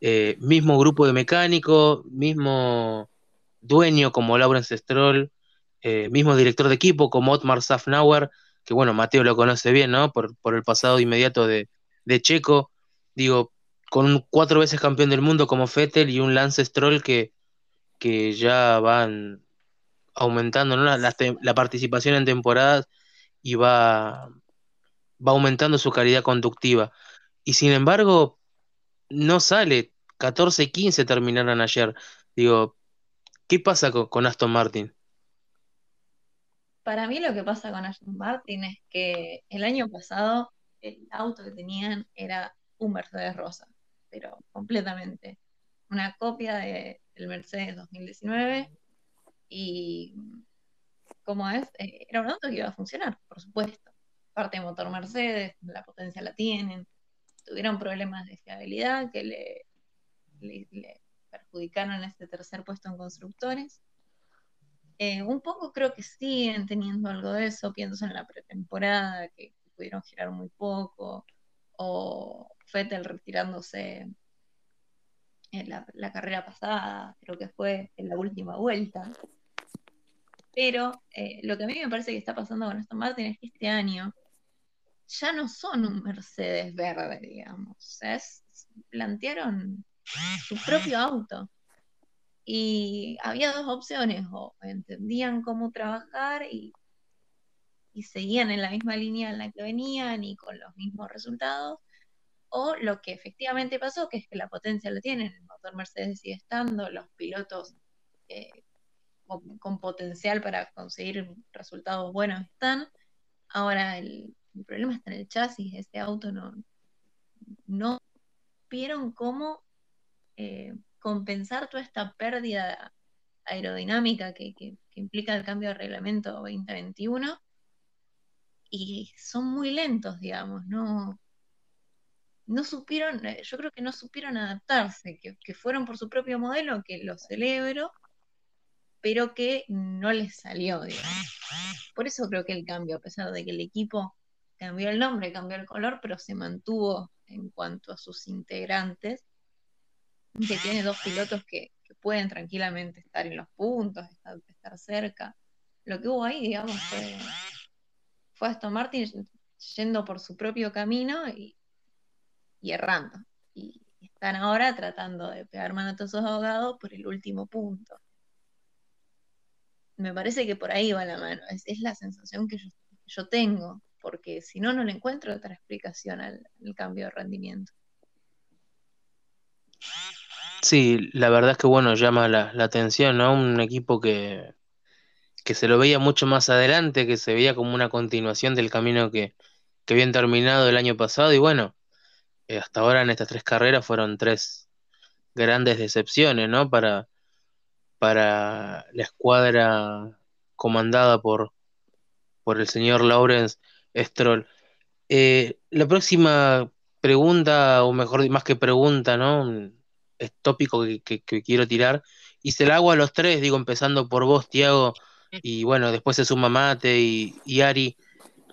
eh, mismo grupo de mecánicos, mismo dueño como Lawrence Stroll, eh, mismo director de equipo como Otmar Safnauer, que bueno, Mateo lo conoce bien, ¿no? Por, el pasado inmediato de, Checo. Digo, con un cuatro veces campeón del mundo como Fettel y un Lance Stroll que, que ya van aumentando la, participación en temporadas y va, va aumentando su calidad conductiva. Y sin embargo, no sale. 14 y 15 terminaron ayer. Digo, ¿qué pasa con, Aston Martin? Para mí lo que pasa con Aston Martin es que el año pasado el auto que tenían era un Mercedes rosa, pero completamente. Una copia del Mercedes 2019 y como es, eh, era un auto que iba a funcionar, por supuesto. Parte de motor Mercedes, la potencia la tienen, tuvieron problemas de fiabilidad que le, perjudicaron este tercer puesto en constructores. Eh, un poco creo que siguen teniendo algo de eso, pienso en la pretemporada, que, pudieron girar muy poco, o Fettel retirándose en la, carrera pasada, creo que fue en la última vuelta. Pero eh, lo que a mí me parece que está pasando con Aston Martin es que este año ya no son un Mercedes verde, digamos. plantearon su propio auto. Y había dos opciones, o entendían cómo trabajar y, seguían en la misma línea en la que venían y con los mismos resultados, o lo que efectivamente pasó, que es que la potencia la tienen, el motor Mercedes sigue estando, los pilotos eh, con, potencial para conseguir resultados buenos están. Ahora el, problema está en el chasis, este auto no, no supieron cómo eh, compensar toda esta pérdida aerodinámica que, implica el cambio de reglamento 2021 y son muy lentos, digamos, no, no supieron, eh, yo creo que no supieron adaptarse, que, que fueron por su propio modelo, que lo celebro, pero que no les salió, digamos. Por eso creo que el cambio, a pesar de que el equipo cambió el nombre, cambió el color, pero se mantuvo en cuanto a sus integrantes, que tiene dos pilotos que, pueden tranquilamente estar en los puntos, estar, cerca. Lo que hubo ahí, digamos, fue, fue Aston Martin yendo por su propio camino y, errando. Y están ahora tratando de pegar manotazos ahogados por el último punto me parece que por ahí va la mano, es, la sensación que yo, tengo, porque si no, no le encuentro otra explicación al, cambio de rendimiento. Sí, la verdad es que bueno, llama la, atención, ¿no? Un equipo que, que se lo veía mucho más adelante, que se veía como una continuación del camino que, que habían terminado el año pasado, y bueno, eh, hasta ahora en estas tres carreras fueron tres grandes decepciones, ¿no? Para, para la escuadra comandada por, por el señor Lawrence Stroll. Eh, la próxima pregunta, o mejor, más que pregunta, ¿no? Es tópico que, quiero tirar. Y se la hago a los tres, digo, empezando por vos, Tiago, y bueno, después se suma Mate y, Ari.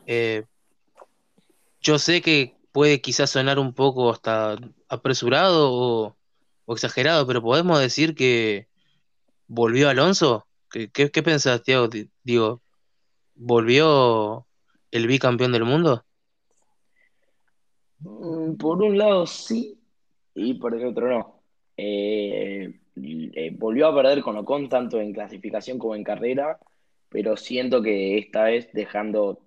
Eh, yo sé que puede quizás sonar un poco hasta apresurado o exagerado, pero podemos decir que, ¿Volvió Alonso? ¿Qué, qué, pensás, Tiago? Digo, ¿volvió el bicampeón del mundo? Mm, por un lado sí, y por el otro no. Eh, eh, volvió a perder con Ocon tanto en clasificación como en carrera, pero siento que esta vez dejando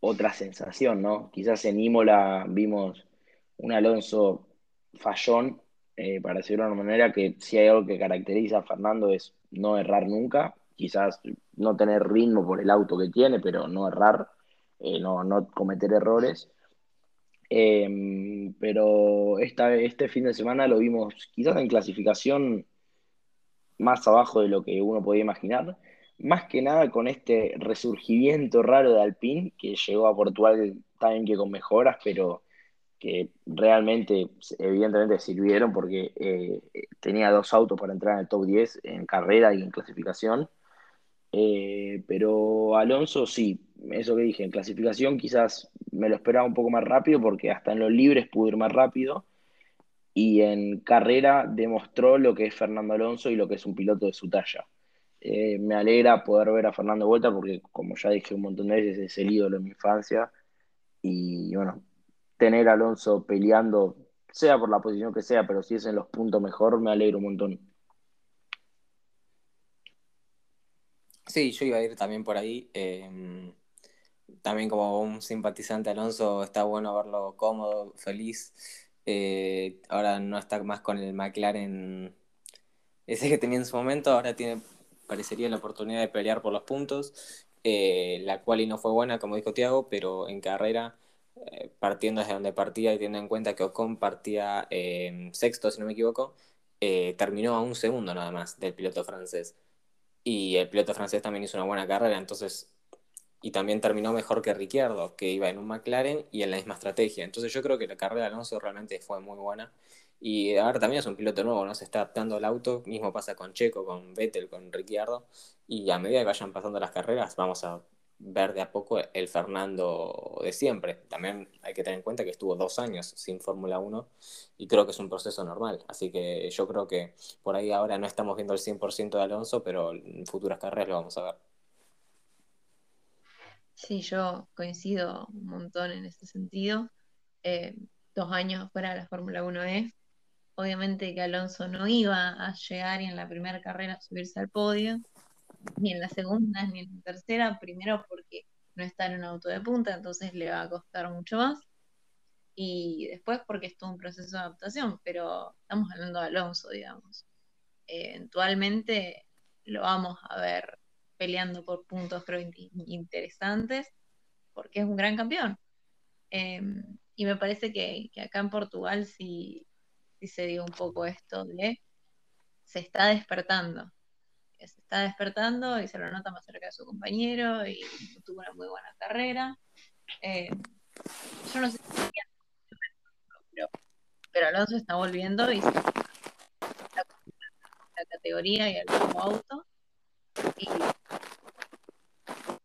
otra sensación, ¿no? Quizás en Imola vimos un Alonso fallón eh, para decirlo de una manera, que si hay algo que caracteriza a Fernando es no errar nunca, quizás no tener ritmo por el auto que tiene, pero no errar, eh, no, no, cometer errores. Em, pero esta, este fin de semana lo vimos quizás en clasificación más abajo de lo que uno podía imaginar, más que nada con este resurgimiento raro de Alpine, que llegó a Portugal también que con mejoras, pero que realmente, evidentemente, sirvieron porque eh, tenía dos autos para entrar en el top 10 en carrera y en clasificación. Eh, pero Alonso, sí, eso que dije, en clasificación quizás me lo esperaba un poco más rápido porque hasta en los libres pudo ir más rápido. y en carrera demostró lo que es Fernando Alonso y lo que es un piloto de su talla. Eh, me alegra poder ver a Fernando vuelta porque, como ya dije un montón de veces, es el ídolo en mi infancia. Y bueno, tener a Alonso peleando, sea por la posición que sea, pero si es en los puntos mejor, me alegro un montón. Sí, yo iba a ir también por ahí. Em, también como un simpatizante Alonso, está bueno verlo cómodo, feliz. Eh, ahora no está más con el McLaren ese que tenía en su momento, ahora tiene, parecería la oportunidad de pelear por los puntos. Eh, la cual y no fue buena, como dijo Tiago, pero en carrera, eh, partiendo desde donde partía y teniendo en cuenta que Ocon partía sexto, si no me equivoco, terminó a un segundo nada más del piloto francés. Y el piloto francés también hizo una buena carrera, entonces y también terminó mejor que Ricciardo, que iba en un McLaren y en la misma estrategia. Entonces yo creo que la carrera de Alonso realmente fue muy buena. Y ahora también es un piloto nuevo, ¿no? Se está adaptando al auto, mismo pasa con Checo, con Vettel, con Ricciardo. Y a medida que vayan pasando las carreras, vamos a ver de a poco el Fernando de siempre. También hay que tener en cuenta que estuvo dos años sin Fórmula 1 y creo que es un proceso normal. Así que yo creo que por ahí ahora no estamos viendo el 100% de Alonso, pero en futuras carreras lo vamos a ver. Sí, yo coincido un montón en este sentido. Eh, dos años fuera de la Fórmula 1E. Obviamente que Alonso no iba a llegar y en la primera carrera subirse al podio, ni en la segunda ni en la tercera, primero porque no está en un auto de punta, entonces le va a costar mucho más. Y después porque es todo un proceso de adaptación, pero estamos hablando de Alonso, digamos. eventualmente lo vamos a ver peleando por puntos, interesantes, porque es un gran campeón. Em, y me parece que, acá en Portugal sí, se dio un poco esto de se está despertando. Se está despertando y se lo nota más cerca de su compañero y tuvo una muy buena carrera. Em, yo no sé si pero, pero Alonso está volviendo y se la categoría y el nuevo auto.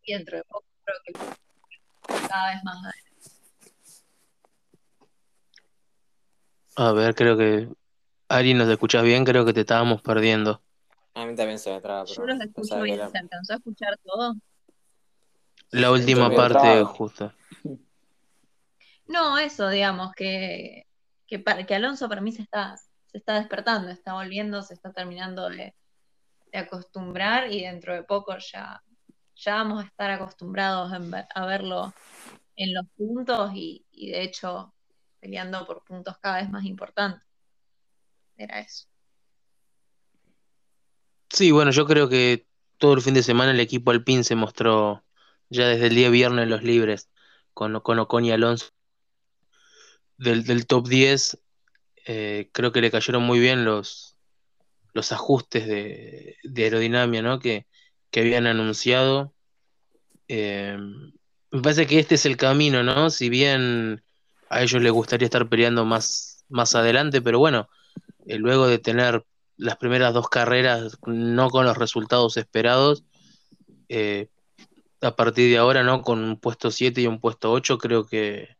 Y dentro de poco creo que cada vez más A ver, creo que Ari, ¿nos escuchas bien? Creo que te estábamos perdiendo. A mí también se me traba. Yo los escucho bien, ¿se alcanzó a escuchar todo? La última parte, justo. No, eso, digamos, que, que, que Alonso para mí se está, se está despertando, está volviendo, se está terminando de, de acostumbrar y dentro de poco ya ya vamos a estar acostumbrados a verlo en los puntos y, de hecho peleando por puntos cada vez más importantes. Era eso. Sí, bueno, yo creo que todo el fin de semana el equipo Alpine se mostró ya desde el día viernes en los libres con, con Ocon y Alonso del, top 10. Eh, creo que le cayeron muy bien los, los ajustes de, aerodinámica ¿no? que, que habían anunciado. Eh, me parece que este es el camino, ¿no? Si bien a ellos les gustaría estar peleando más, más adelante, pero bueno, eh, luego de tener las primeras dos carreras no con los resultados esperados, eh, a partir de ahora, ¿no? Con un puesto 7 y un puesto 8, creo que,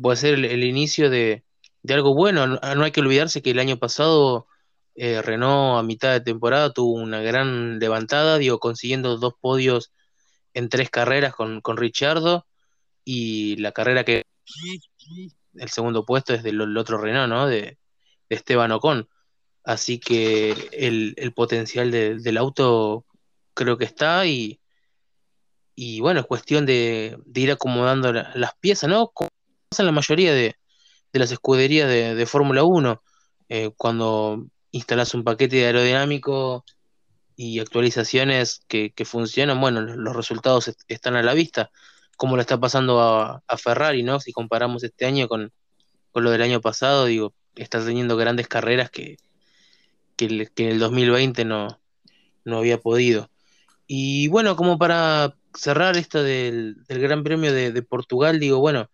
puede ser el, inicio de, de, algo bueno. No, no, hay que olvidarse que el año pasado eh, Renault a mitad de temporada tuvo una gran levantada, digo, consiguiendo dos podios en tres carreras con, con Richardo y la carrera que el segundo puesto es del otro Renault, ¿no? De, Esteban Ocon. Así que el, potencial del auto creo que está y, y bueno, es cuestión de, ir acomodando las piezas, ¿no? Como pasa en la mayoría de, las escuderías de, Fórmula 1. Eh, cuando instalas un paquete aerodinámico y actualizaciones que, funcionan, bueno, los resultados están a la vista, como lo está pasando a, Ferrari, ¿no? Si comparamos este año con, lo del año pasado, digo, está teniendo grandes carreras que, que, en el 2020 no, no había podido. Y bueno, como para cerrar esto del, Gran Premio de, Portugal, digo, bueno,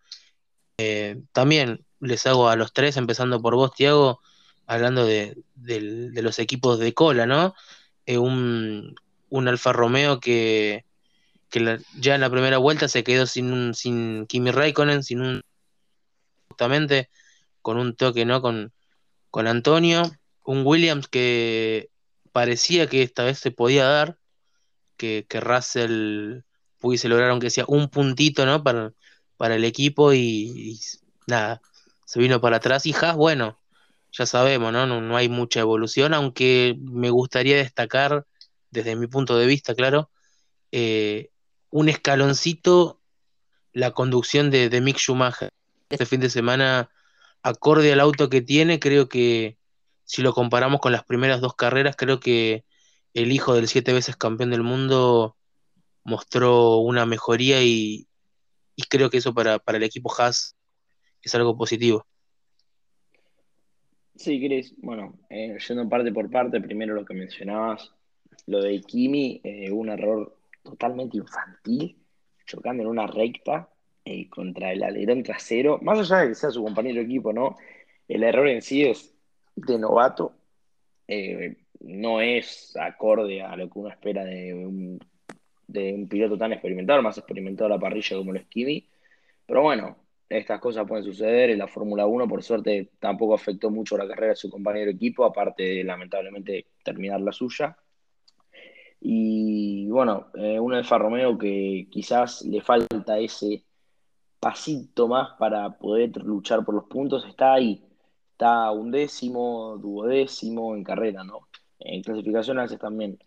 eh, también les hago a los tres, empezando por vos, Tiago, hablando de, los equipos de cola, ¿no? Eh, un, Alfa Romeo que, ya en la primera vuelta se quedó sin un, sin Kimi Raikkonen, sin un justamente con un toque, ¿no? Con, con Antonio, un Williams que parecía que esta vez se podía dar, que, que Russell pudiese lograr aunque sea un puntito, ¿no? Para, para el equipo y, nada, se vino para atrás y Haas, bueno, ya sabemos, ¿no? ¿no? hay mucha evolución, aunque me gustaría destacar, desde mi punto de vista, claro, eh, un escaloncito la conducción de, de Mick Schumacher. Este fin de semana, acorde al auto que tiene, creo que si lo comparamos con las primeras dos carreras, creo que el hijo del siete veces campeón del mundo mostró una mejoría y, creo que eso para, el equipo Haas es algo positivo. Sí, Chris, bueno, eh, yendo parte por parte, primero lo que mencionabas, lo de Kimi, eh, un error totalmente infantil, chocando en una recta eh, contra el alerón trasero, más allá de que sea su compañero de equipo, ¿no? El error en sí es de novato, eh, no es acorde a lo que uno espera de un, piloto tan experimentado, más experimentado a la parrilla como lo es Kimi. Pero bueno, estas cosas pueden suceder. En la Fórmula 1, por suerte, tampoco afectó mucho la carrera de su compañero equipo, aparte de lamentablemente terminar la suya. Y bueno, eh, un Alfa Romeo que quizás le falta ese pasito más para poder luchar por los puntos, está ahí está undécimo, duodécimo en carrera, ¿no? En clasificación a veces también.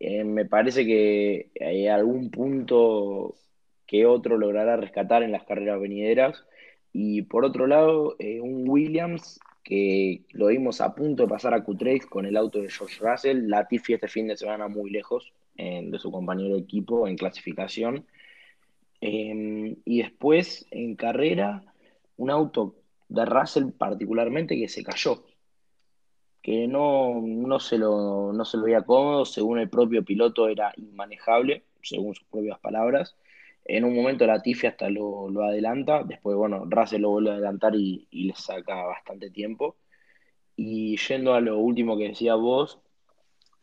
Eh, me parece que hay algún punto que otro logrará rescatar en las carreras venideras. Y por otro lado, eh, un Williams que lo vimos a punto de pasar a Q3 con el auto de George Russell. Latifi este fin de semana muy lejos eh, de su compañero de equipo en clasificación. y después en carrera, un auto de Russell particularmente que se cayó, que no, no, se lo, no se lo veía cómodo, según el propio piloto era inmanejable, según sus propias palabras. En un momento la Tiffy hasta lo, adelanta, después, bueno, Russell lo vuelve a adelantar y, le saca bastante tiempo. Y yendo a lo último que decía vos,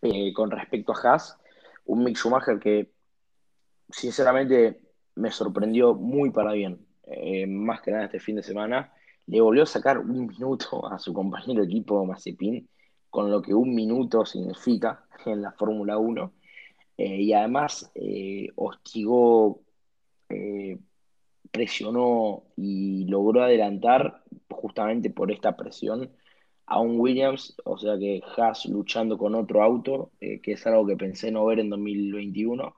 eh, con respecto a Haas, un Mick Schumacher que sinceramente me sorprendió muy para bien, eh, más que nada este fin de semana le volvió a sacar un minuto a su compañero de equipo Mazepin, con lo que un minuto significa en la Fórmula 1. Eh, y además eh, hostigó, eh, presionó y logró adelantar justamente por esta presión a un Williams, o sea que Haas luchando con otro auto, que es algo que pensé no ver en 2021.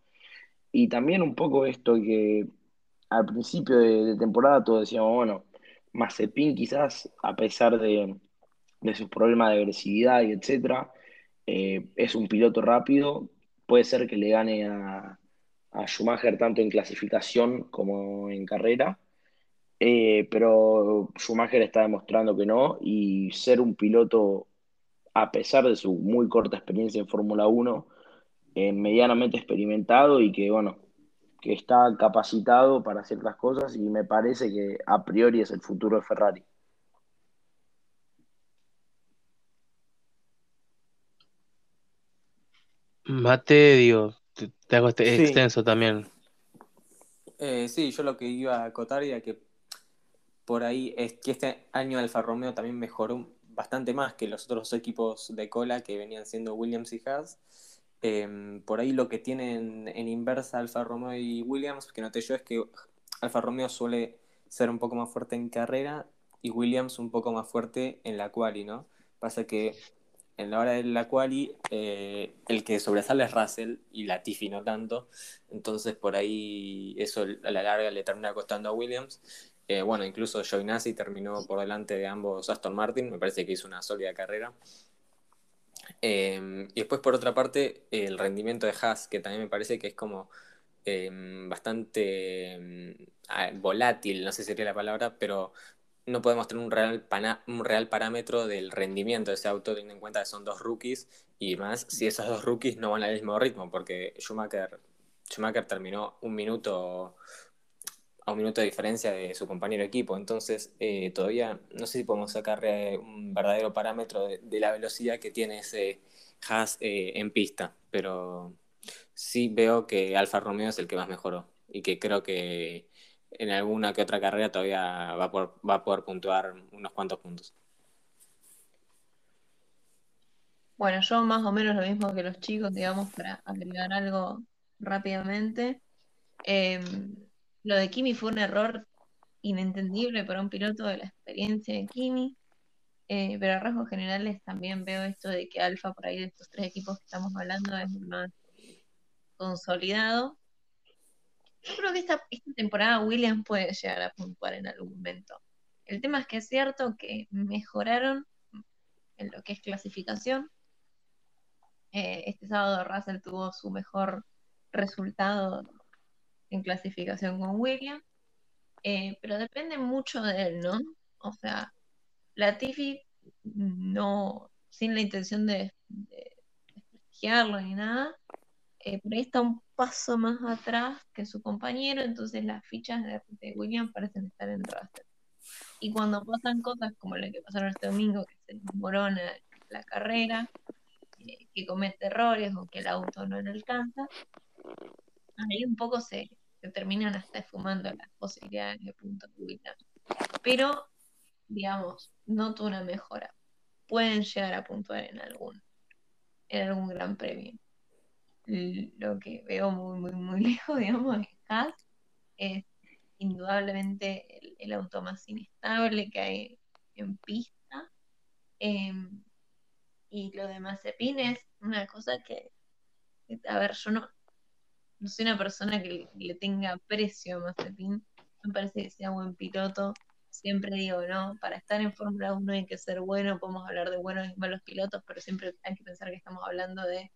Y también un poco esto que al principio de temporada todos decíamos, bueno, Mazepin quizás, a pesar de, sus problemas de agresividad y etcétera, eh, es un piloto rápido, puede ser que le gane a, Schumacher tanto en clasificación como en carrera, eh, pero Schumacher está demostrando que no y ser un piloto, a pesar de su muy corta experiencia en Fórmula 1, eh, medianamente experimentado y que, bueno, que está capacitado para ciertas cosas y me parece que a priori es el futuro de Ferrari. Mate, digo, te, hago este extenso también. Eh, sí, yo lo que iba a acotar era que por ahí es que este año Alfa Romeo también mejoró bastante más que los otros equipos de cola que venían siendo Williams y Haas. Em, por ahí lo que tienen en inversa Alfa Romeo y Williams, que noté yo, es que Alfa Romeo suele ser un poco más fuerte en carrera y Williams un poco más fuerte en la quali, ¿no? Pasa que en la hora de la quali eh, el que sobresale es Russell y la Tiffy no tanto, entonces por ahí eso a la larga le termina costando a Williams. Eh, bueno, incluso Giovinazzi terminó por delante de ambos Aston Martin, me parece que hizo una sólida carrera. Em, y después, por otra parte, el rendimiento de Haas, que también me parece que es como em, bastante em, volátil, no sé si sería la palabra, pero no podemos tener un real, un real parámetro del rendimiento de ese auto, teniendo en cuenta que son dos rookies, y más si esos dos rookies no van al mismo ritmo, porque Schumacher, Schumacher terminó un minuto a un minuto de diferencia de su compañero equipo. Entonces, eh, todavía no sé si podemos sacar un verdadero parámetro de, la velocidad que tiene ese Haas eh, en pista, pero sí veo que Alfa Romeo es el que más mejoró y que creo que en alguna que otra carrera todavía va, por, va a poder puntuar unos cuantos puntos. Bueno, yo más o menos lo mismo que los chicos, digamos, para agregar algo rápidamente. Em, lo de Kimi fue un error inentendible para un piloto de la experiencia de Kimi, eh, pero a rasgos generales también veo esto de que Alfa, por ahí de estos tres equipos que estamos hablando, es más consolidado. Yo creo que esta, esta temporada Williams puede llegar a puntuar en algún momento. El tema es que es cierto que mejoraron en lo que es clasificación. Eh, este sábado Russell tuvo su mejor resultado en clasificación con Williams, eh, pero depende mucho de él, ¿no? O sea, la Tiffy no, sin la intención de, desprestigiarlo ni nada, eh, ahí está un paso más atrás que su compañero, entonces las fichas de, de Williams parecen estar en Russell. Y cuando pasan cosas como la que pasaron este domingo, que se desmorona la carrera, eh, que comete errores o que el auto no le alcanza, ahí un poco se, terminan hasta esfumando las posibilidades de punto de Pero, digamos, noto una mejora. Pueden llegar a puntuar en algún, en algún gran premio. Lo que veo muy, muy, muy lejos, digamos, es Haas. Es indudablemente el, auto más inestable que hay en pista. Em, y lo de Mazepin es una cosa que, a ver, yo no, no soy una persona que le, tenga precio a Mazepin, me parece que sea buen piloto. Siempre digo, no, para estar en Fórmula 1 hay que ser bueno, podemos hablar de buenos y malos pilotos, pero siempre hay que pensar que estamos hablando de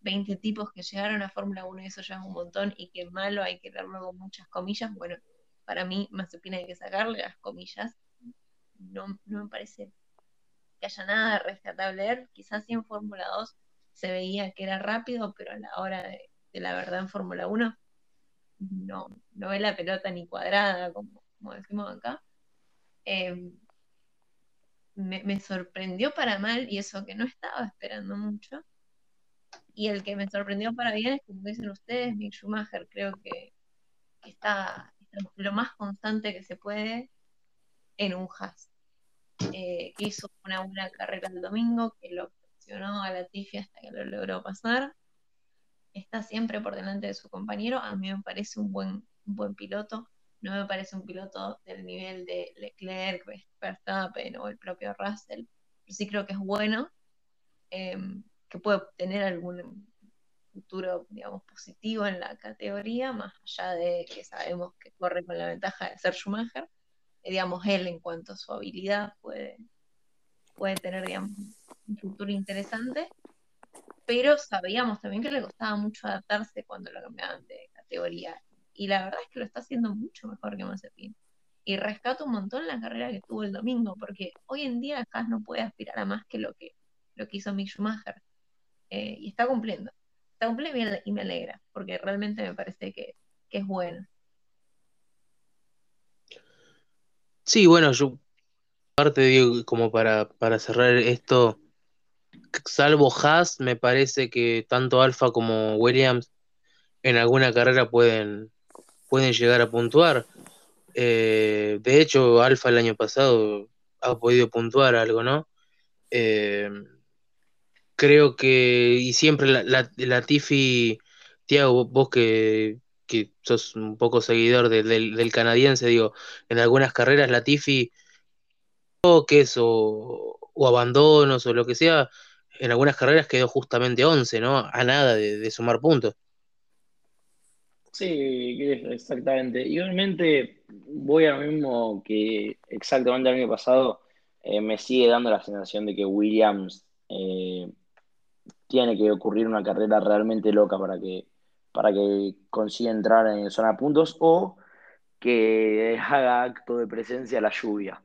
20 tipos que llegaron a Fórmula 1 y eso ya es un montón y que malo hay que dar luego muchas comillas. Bueno, para mí Mazepin hay que sacarle las comillas. No, no me parece que haya nada rescatable. Quizás sí en Fórmula 2 se veía que era rápido, pero a la hora de, la verdad en Fórmula 1 no, no ve la pelota ni cuadrada, como, decimos acá. Em, me, sorprendió para mal, y eso que no estaba esperando mucho. Y el que me sorprendió para bien es, como dicen ustedes, Mick Schumacher, creo que, está, lo más constante que se puede en un Haas. Eh, hizo una buena carrera el domingo, que lo presionó a la hasta que lo logró pasar está siempre por delante de su compañero. A mí me parece un buen, buen piloto. No me parece un piloto del nivel de Leclerc, Verstappen o el propio Russell. Pero sí creo que es bueno, em, que puede tener algún futuro, digamos, positivo en la categoría, más allá de que sabemos que corre con la ventaja de ser Schumacher. Eh, digamos, él en cuanto a su habilidad puede, puede tener, digamos, un futuro interesante pero sabíamos también que le costaba mucho adaptarse cuando lo cambiaban de categoría. Y la verdad es que lo está haciendo mucho mejor que Mazepin. Y rescato un montón la carrera que tuvo el domingo, porque hoy en día Haas no puede aspirar a más que lo que, lo que hizo Mick Schumacher. Eh, y está cumpliendo. Está cumpliendo y me alegra, porque realmente me parece que, es bueno. Sí, bueno, yo aparte digo, como para, para cerrar esto, salvo Haas, me parece que tanto Alfa como Williams en alguna carrera pueden, pueden llegar a puntuar. Eh, de hecho, Alfa el año pasado ha podido puntuar algo, ¿no? Eh, creo que, y siempre la, la, Tiffy, Tiago, vos que, que, sos un poco seguidor del, canadiense, digo, en algunas carreras la Tiffy, toques o, o abandonos o lo que sea, en algunas carreras quedó justamente 11, ¿no? A nada de, sumar puntos. Sí, exactamente. Igualmente voy a lo mismo que exactamente el año pasado. Eh, me sigue dando la sensación de que Williams eh, tiene que ocurrir una carrera realmente loca para que, para que consiga entrar en zona de puntos o que haga acto de presencia la lluvia.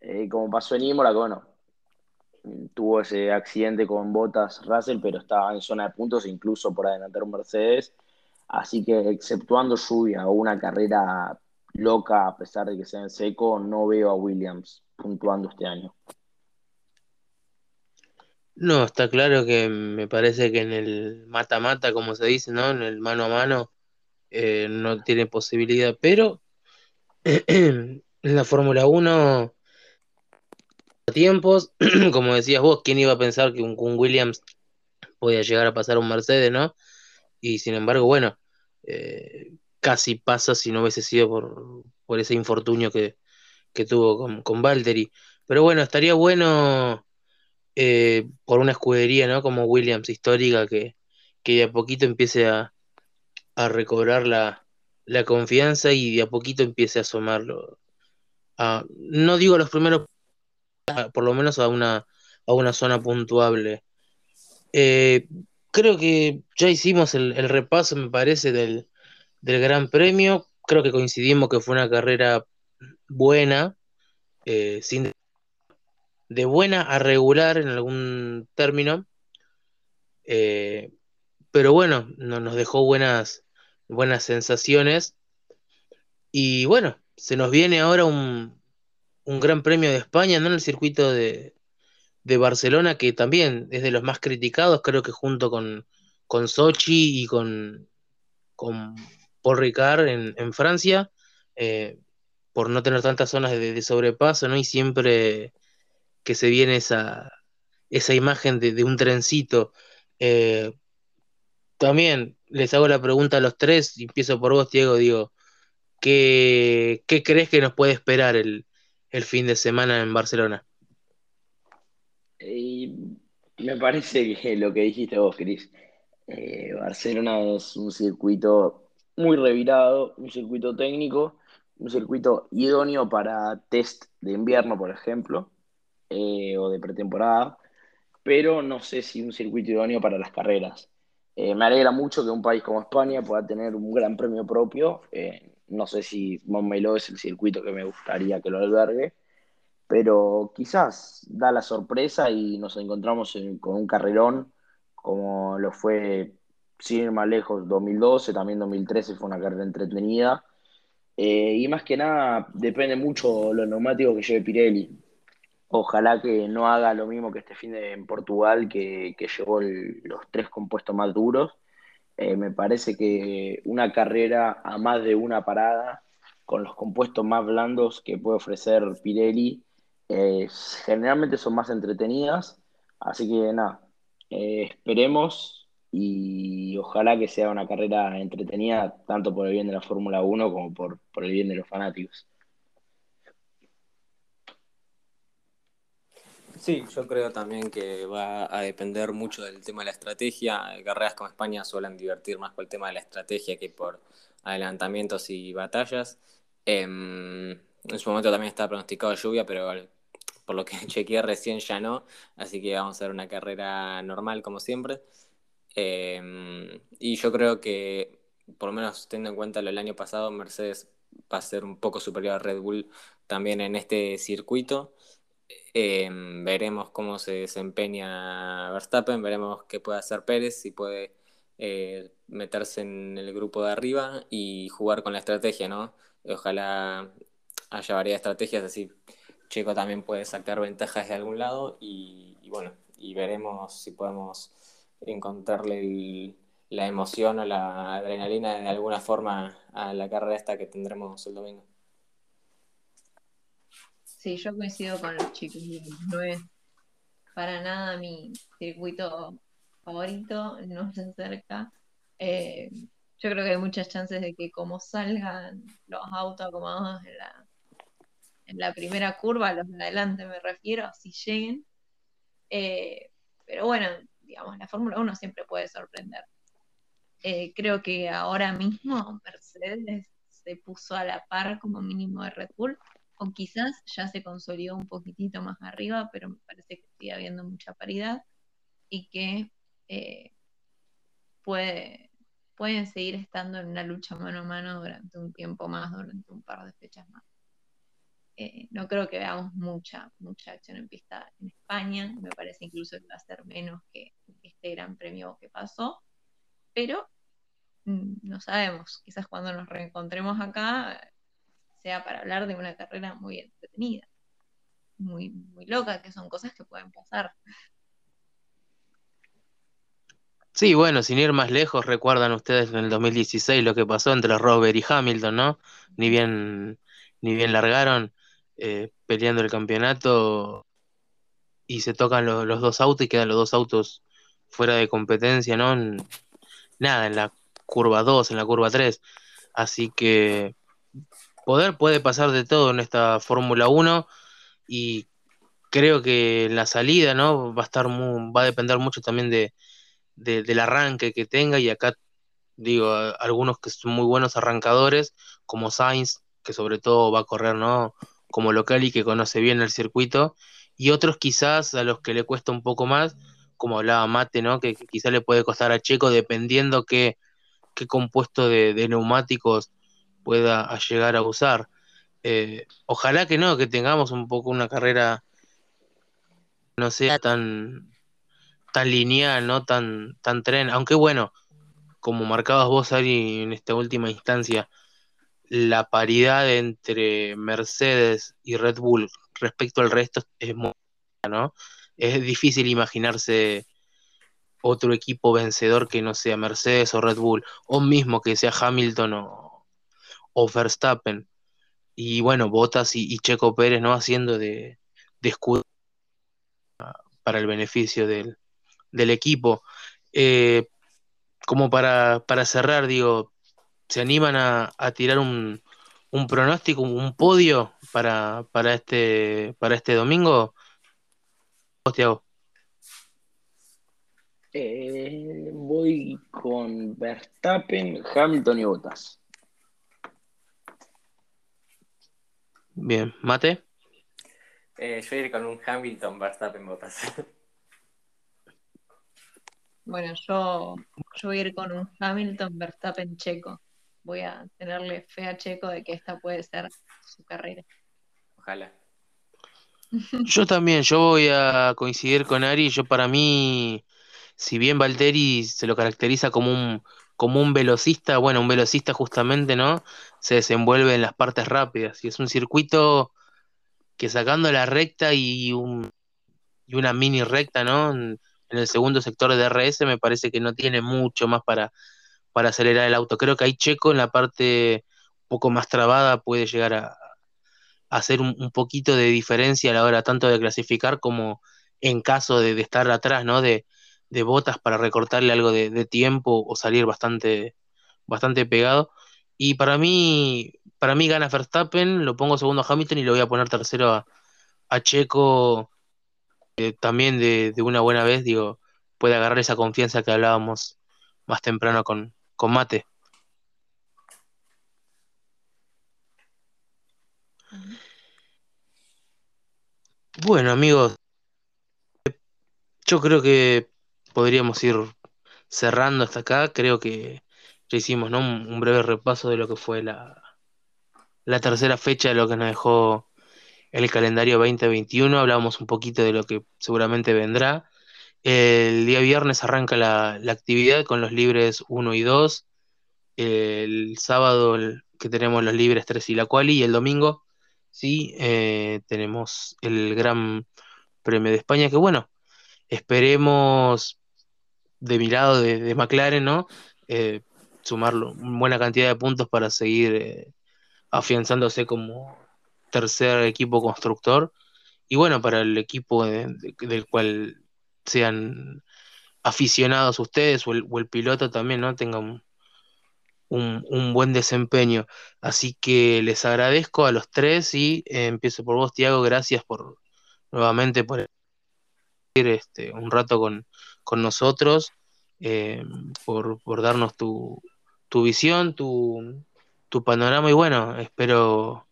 Eh, como pasó en Imola, que bueno, tuvo ese accidente con botas Russell, pero estaba en zona de puntos, incluso por adelantar un Mercedes. Así que, exceptuando lluvia o una carrera loca, a pesar de que sea en seco, no veo a Williams puntuando este año. No, está claro que me parece que en el mata-mata, como se dice, ¿no? En el mano a mano, eh, no tiene posibilidad, pero en la Fórmula 1 tiempos, como decías vos, ¿quién iba a pensar que un, Williams podía llegar a pasar un Mercedes, ¿no? Y sin embargo, bueno, eh, casi pasa si no hubiese sido por, por ese infortunio que, que tuvo con, con Valtteri. Pero bueno, estaría bueno eh, por una escudería, ¿no? Como Williams, histórica, que, que de a poquito empiece a, a recobrar la, la confianza y de a poquito empiece a asomarlo. A, no digo los primeros, por lo menos a una, a una zona puntuable. Eh, creo que ya hicimos el, repaso, me parece, del, del Gran Premio. Creo que coincidimos que fue una carrera buena, eh, sin de buena a regular en algún término, eh, pero bueno, no, nos dejó buenas, buenas sensaciones. Y bueno, se nos viene ahora un, un Gran Premio de España, ¿no? En el circuito de, de Barcelona, que también es de los más criticados, creo que junto con, con Sochi y con, con Paul Ricard en, Francia, eh, por no tener tantas zonas de, sobrepaso, ¿no? Y siempre que se viene esa, esa imagen de, de un trencito. Eh, también les hago la pregunta a los tres, y empiezo por vos, Diego, digo, ¿qué, qué crees que nos puede esperar el, el fin de semana en Barcelona? Y me parece que lo que dijiste vos, Cris, eh, Barcelona es un circuito muy revirado, un circuito técnico, un circuito idóneo para test de invierno, por ejemplo, eh, o de pretemporada, pero no sé si un circuito idóneo para las carreras. Eh, me alegra mucho que un país como España pueda tener un gran premio propio. No sé si Montmeló es el circuito que me gustaría que lo albergue, pero quizás da la sorpresa y nos encontramos en, con un carrerón como lo fue, sin ir más lejos, 2012, también 2013 fue una carrera entretenida. Eh, y más que nada depende mucho los neumáticos que lleve Pirelli. Ojalá que no haga lo mismo que este fin de en Portugal, que, que llevó los tres compuestos más duros. Eh, me parece que una carrera a más de una parada, con los compuestos más blandos que puede ofrecer Pirelli, eh, generalmente son más entretenidas. Así que nada, eh, esperemos y ojalá que sea una carrera entretenida tanto por el bien de la Fórmula 1 como por, por el bien de los fanáticos. Sí, yo creo también que va a depender mucho del tema de la estrategia. Carreras como España suelen divertir más por el tema de la estrategia que por adelantamientos y batallas. Eh, en su momento también estaba pronosticado lluvia, pero por lo que chequeé recién ya no, así que vamos a ver una carrera normal como siempre. Eh, y yo creo que, por lo menos teniendo en cuenta lo del año pasado, Mercedes va a ser un poco superior a Red Bull también en este circuito. Eh, veremos cómo se desempeña Verstappen, veremos qué puede hacer Pérez, si puede eh, meterse en el grupo de arriba y jugar con la estrategia, ¿no? Ojalá haya varias estrategias, así Checo también puede sacar ventajas de algún lado y, y bueno, y veremos si podemos encontrarle el, la emoción o la adrenalina de alguna forma a la carrera esta que tendremos el domingo. Sí, yo coincido con los chicos, no es para nada mi circuito favorito, no se acerca. Eh, yo creo que hay muchas chances de que como salgan los autos acomodados en la, primera curva, los de adelante me refiero, si lleguen. Eh, pero bueno, digamos, la Fórmula 1 siempre puede sorprender. Eh, creo que ahora mismo Mercedes se puso a la par como mínimo de Red Bull o quizás ya se consolidó un poquitito más arriba, pero me parece que sigue habiendo mucha paridad y que eh, puede, pueden seguir estando en una lucha mano a mano durante un tiempo más, durante un par de fechas más. Eh, no creo que veamos mucha, mucha acción en pista en España, me parece incluso que va a ser menos que este gran premio que pasó, pero mm, no sabemos, quizás cuando nos reencontremos acá sea para hablar de una carrera muy entretenida, muy, muy loca, que son cosas que pueden pasar. Sí, bueno, sin ir más lejos, recuerdan ustedes en el 2016 lo que pasó entre Robert y Hamilton, ¿no? Ni bien, ni bien largaron eh, peleando el campeonato, y se tocan los dos autos y quedan los dos autos fuera de competencia, ¿no? nada, en la curva 2, en la curva 3. Así que poder puede pasar de todo en esta Fórmula 1 y creo que la salida, ¿no? Va a estar va a depender mucho también de, del arranque que tenga y acá digo, algunos que son muy buenos arrancadores, como Sainz, que sobre todo va a correr, ¿no? Como local y que conoce bien el circuito, y otros quizás a los que le cuesta un poco más, como hablaba Mate, ¿no? Que, quizás le puede costar a Checo dependiendo qué, qué compuesto de, neumáticos pueda llegar a usar. Eh, ojalá que no, que tengamos un poco una carrera no sea tan tan lineal, no tan tan tren, aunque bueno, como marcabas vos Ari en esta última instancia, la paridad entre Mercedes y Red Bull respecto al resto es muy ¿no? Es difícil imaginarse otro equipo vencedor que no sea Mercedes o Red Bull, o mismo que sea Hamilton o, Verstappen. Y bueno, Bottas y, Checo Pérez no haciendo de, escudo para el beneficio del, equipo. Eh, como para, cerrar, digo, ¿se animan a, tirar un, un, pronóstico, un podio para, para, este, para este domingo? Tiago. Eh, voy con Verstappen, Hamilton y Bottas. Bien, Mate. Eh, yo iré con un Hamilton, Verstappen, Bottas. Bueno, yo, yo voy a ir con un Hamilton, Verstappen, Checo. Voy a tenerle fe a Checo de que esta puede ser su carrera. Ojalá. Yo también, yo voy a coincidir con Ari. Yo para mí, si bien Valtteri se lo caracteriza como un, como un velocista, bueno, un velocista justamente, ¿no? Se desenvuelve en las partes rápidas. Y es un circuito que sacando la recta y, un, y una mini recta, ¿no? En, el segundo sector de DRS me parece que no tiene mucho más para, para acelerar el auto. Creo que ahí Checo en la parte un poco más trabada puede llegar a, hacer un, poquito de diferencia a la hora tanto de clasificar como en caso de, estar atrás, ¿no? De, botas para recortarle algo de, tiempo o salir bastante, bastante pegado. Y para mí, para mí gana Verstappen, lo pongo segundo a Hamilton y lo voy a poner tercero a, Checo eh, también de, una buena vez, digo, puede agarrar esa confianza que hablábamos más temprano con, con Mate. Bueno, amigos, yo creo que podríamos ir cerrando hasta acá. Creo que ya hicimos ¿no? un, breve repaso de lo que fue la, la tercera fecha de lo que nos dejó el calendario 2021. Hablamos un poquito de lo que seguramente vendrá. El día viernes arranca la, la actividad con los libres 1 y 2. El sábado que tenemos los libres 3 y la quali. Y el domingo ¿sí? Eh, tenemos el Gran Premio de España, que bueno, esperemos de mi lado de, McLaren, ¿no? Eh, sumarlo una buena cantidad de puntos para seguir eh, afianzándose como tercer equipo constructor. Y bueno, para el equipo del cual sean aficionados ustedes o el, o el piloto también, ¿no? Tengan un, buen desempeño. Así que les agradezco a los tres y eh, empiezo por vos, Tiago. Gracias por nuevamente por este, un rato con, nosotros, eh, por, darnos tu, tu visión, tu, tu, panorama. Y bueno, espero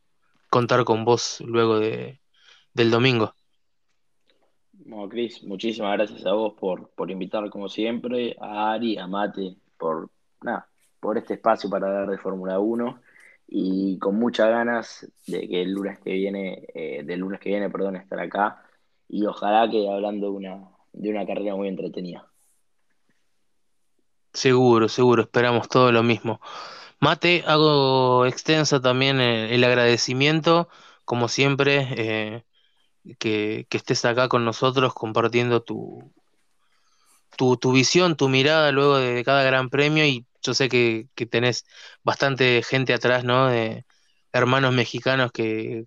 contar con vos luego de, del domingo. Bueno, Cris, muchísimas gracias a vos por, por invitar como siempre, a Ari, a Mate, por nada, por este espacio para hablar de Fórmula 1 y con muchas ganas de que el lunes que viene, eh, del lunes que viene, perdón, estar acá. Y ojalá que hablando de una, de una carrera muy entretenida. Seguro, seguro, esperamos todo lo mismo. Mate, hago extensa también el, agradecimiento, como siempre, eh, que, que, estés acá con nosotros compartiendo tu, tu, tu visión, tu mirada luego de cada gran premio y yo sé que, tenés bastante gente atrás, ¿no? De hermanos mexicanos que,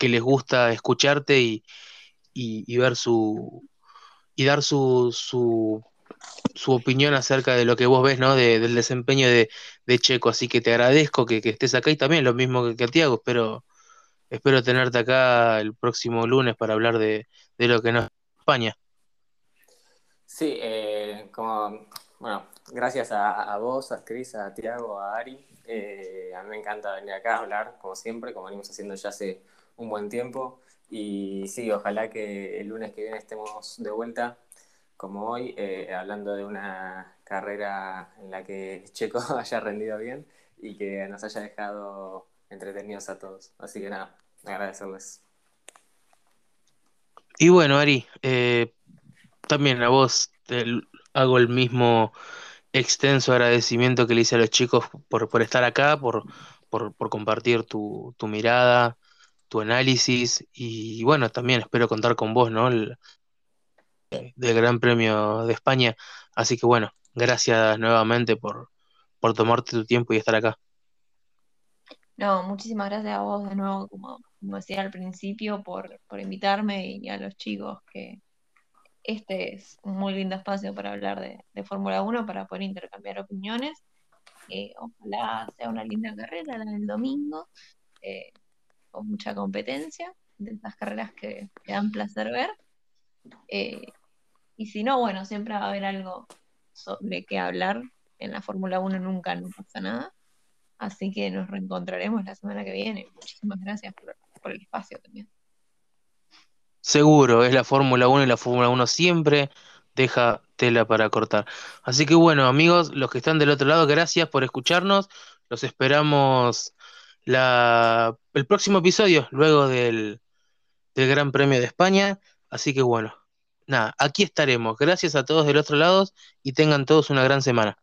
les gusta escucharte y, y, ver su y dar su, su, su, opinión acerca de lo que vos ves, ¿no? del desempeño de, Checo. Así que te agradezco que, estés acá y también lo mismo que, que Tiago. Espero, espero tenerte acá el próximo lunes para hablar de, lo que nos España. Sí, eh, como, bueno, gracias a, vos, a Cris, a Tiago, a Ari. Eh, a mí me encanta venir acá a hablar, como siempre, como venimos haciendo ya hace un buen tiempo. Y sí, ojalá que el lunes que viene estemos de vuelta, como hoy, eh, hablando de una carrera en la que Checo haya rendido bien y que nos haya dejado entretenidos a todos. Así que nada, agradecerles. Y bueno, Ari, eh, también a vos hago el mismo extenso agradecimiento que le hice a los chicos por, por estar acá, por, por, por compartir tu, tu, mirada, tu análisis y bueno, también espero contar con vos, ¿no? El, del Gran Premio de España. Así que bueno, gracias nuevamente por, por tomarte tu tiempo y estar acá. No, muchísimas gracias a vos de nuevo, como, como decía al principio, por, por invitarme y a los chicos que, este es un muy lindo espacio para hablar de, Fórmula 1, para poder intercambiar opiniones. Eh, ojalá sea una linda carrera la del domingo, eh, con mucha competencia, de estas carreras que, que dan placer ver. Eh, y si no, bueno, siempre va a haber algo sobre qué hablar. En la Fórmula 1 nunca, no pasa nada. Así que nos reencontraremos la semana que viene. Muchísimas gracias por el espacio también. Seguro, es la Fórmula 1 y la Fórmula 1 siempre deja tela para cortar. Así que bueno, amigos, los que están del otro lado, gracias por escucharnos. Los esperamos la, el próximo episodio, luego del, del Gran Premio de España. Así que bueno, nada, aquí estaremos. Gracias a todos del otro lado y tengan todos una gran semana.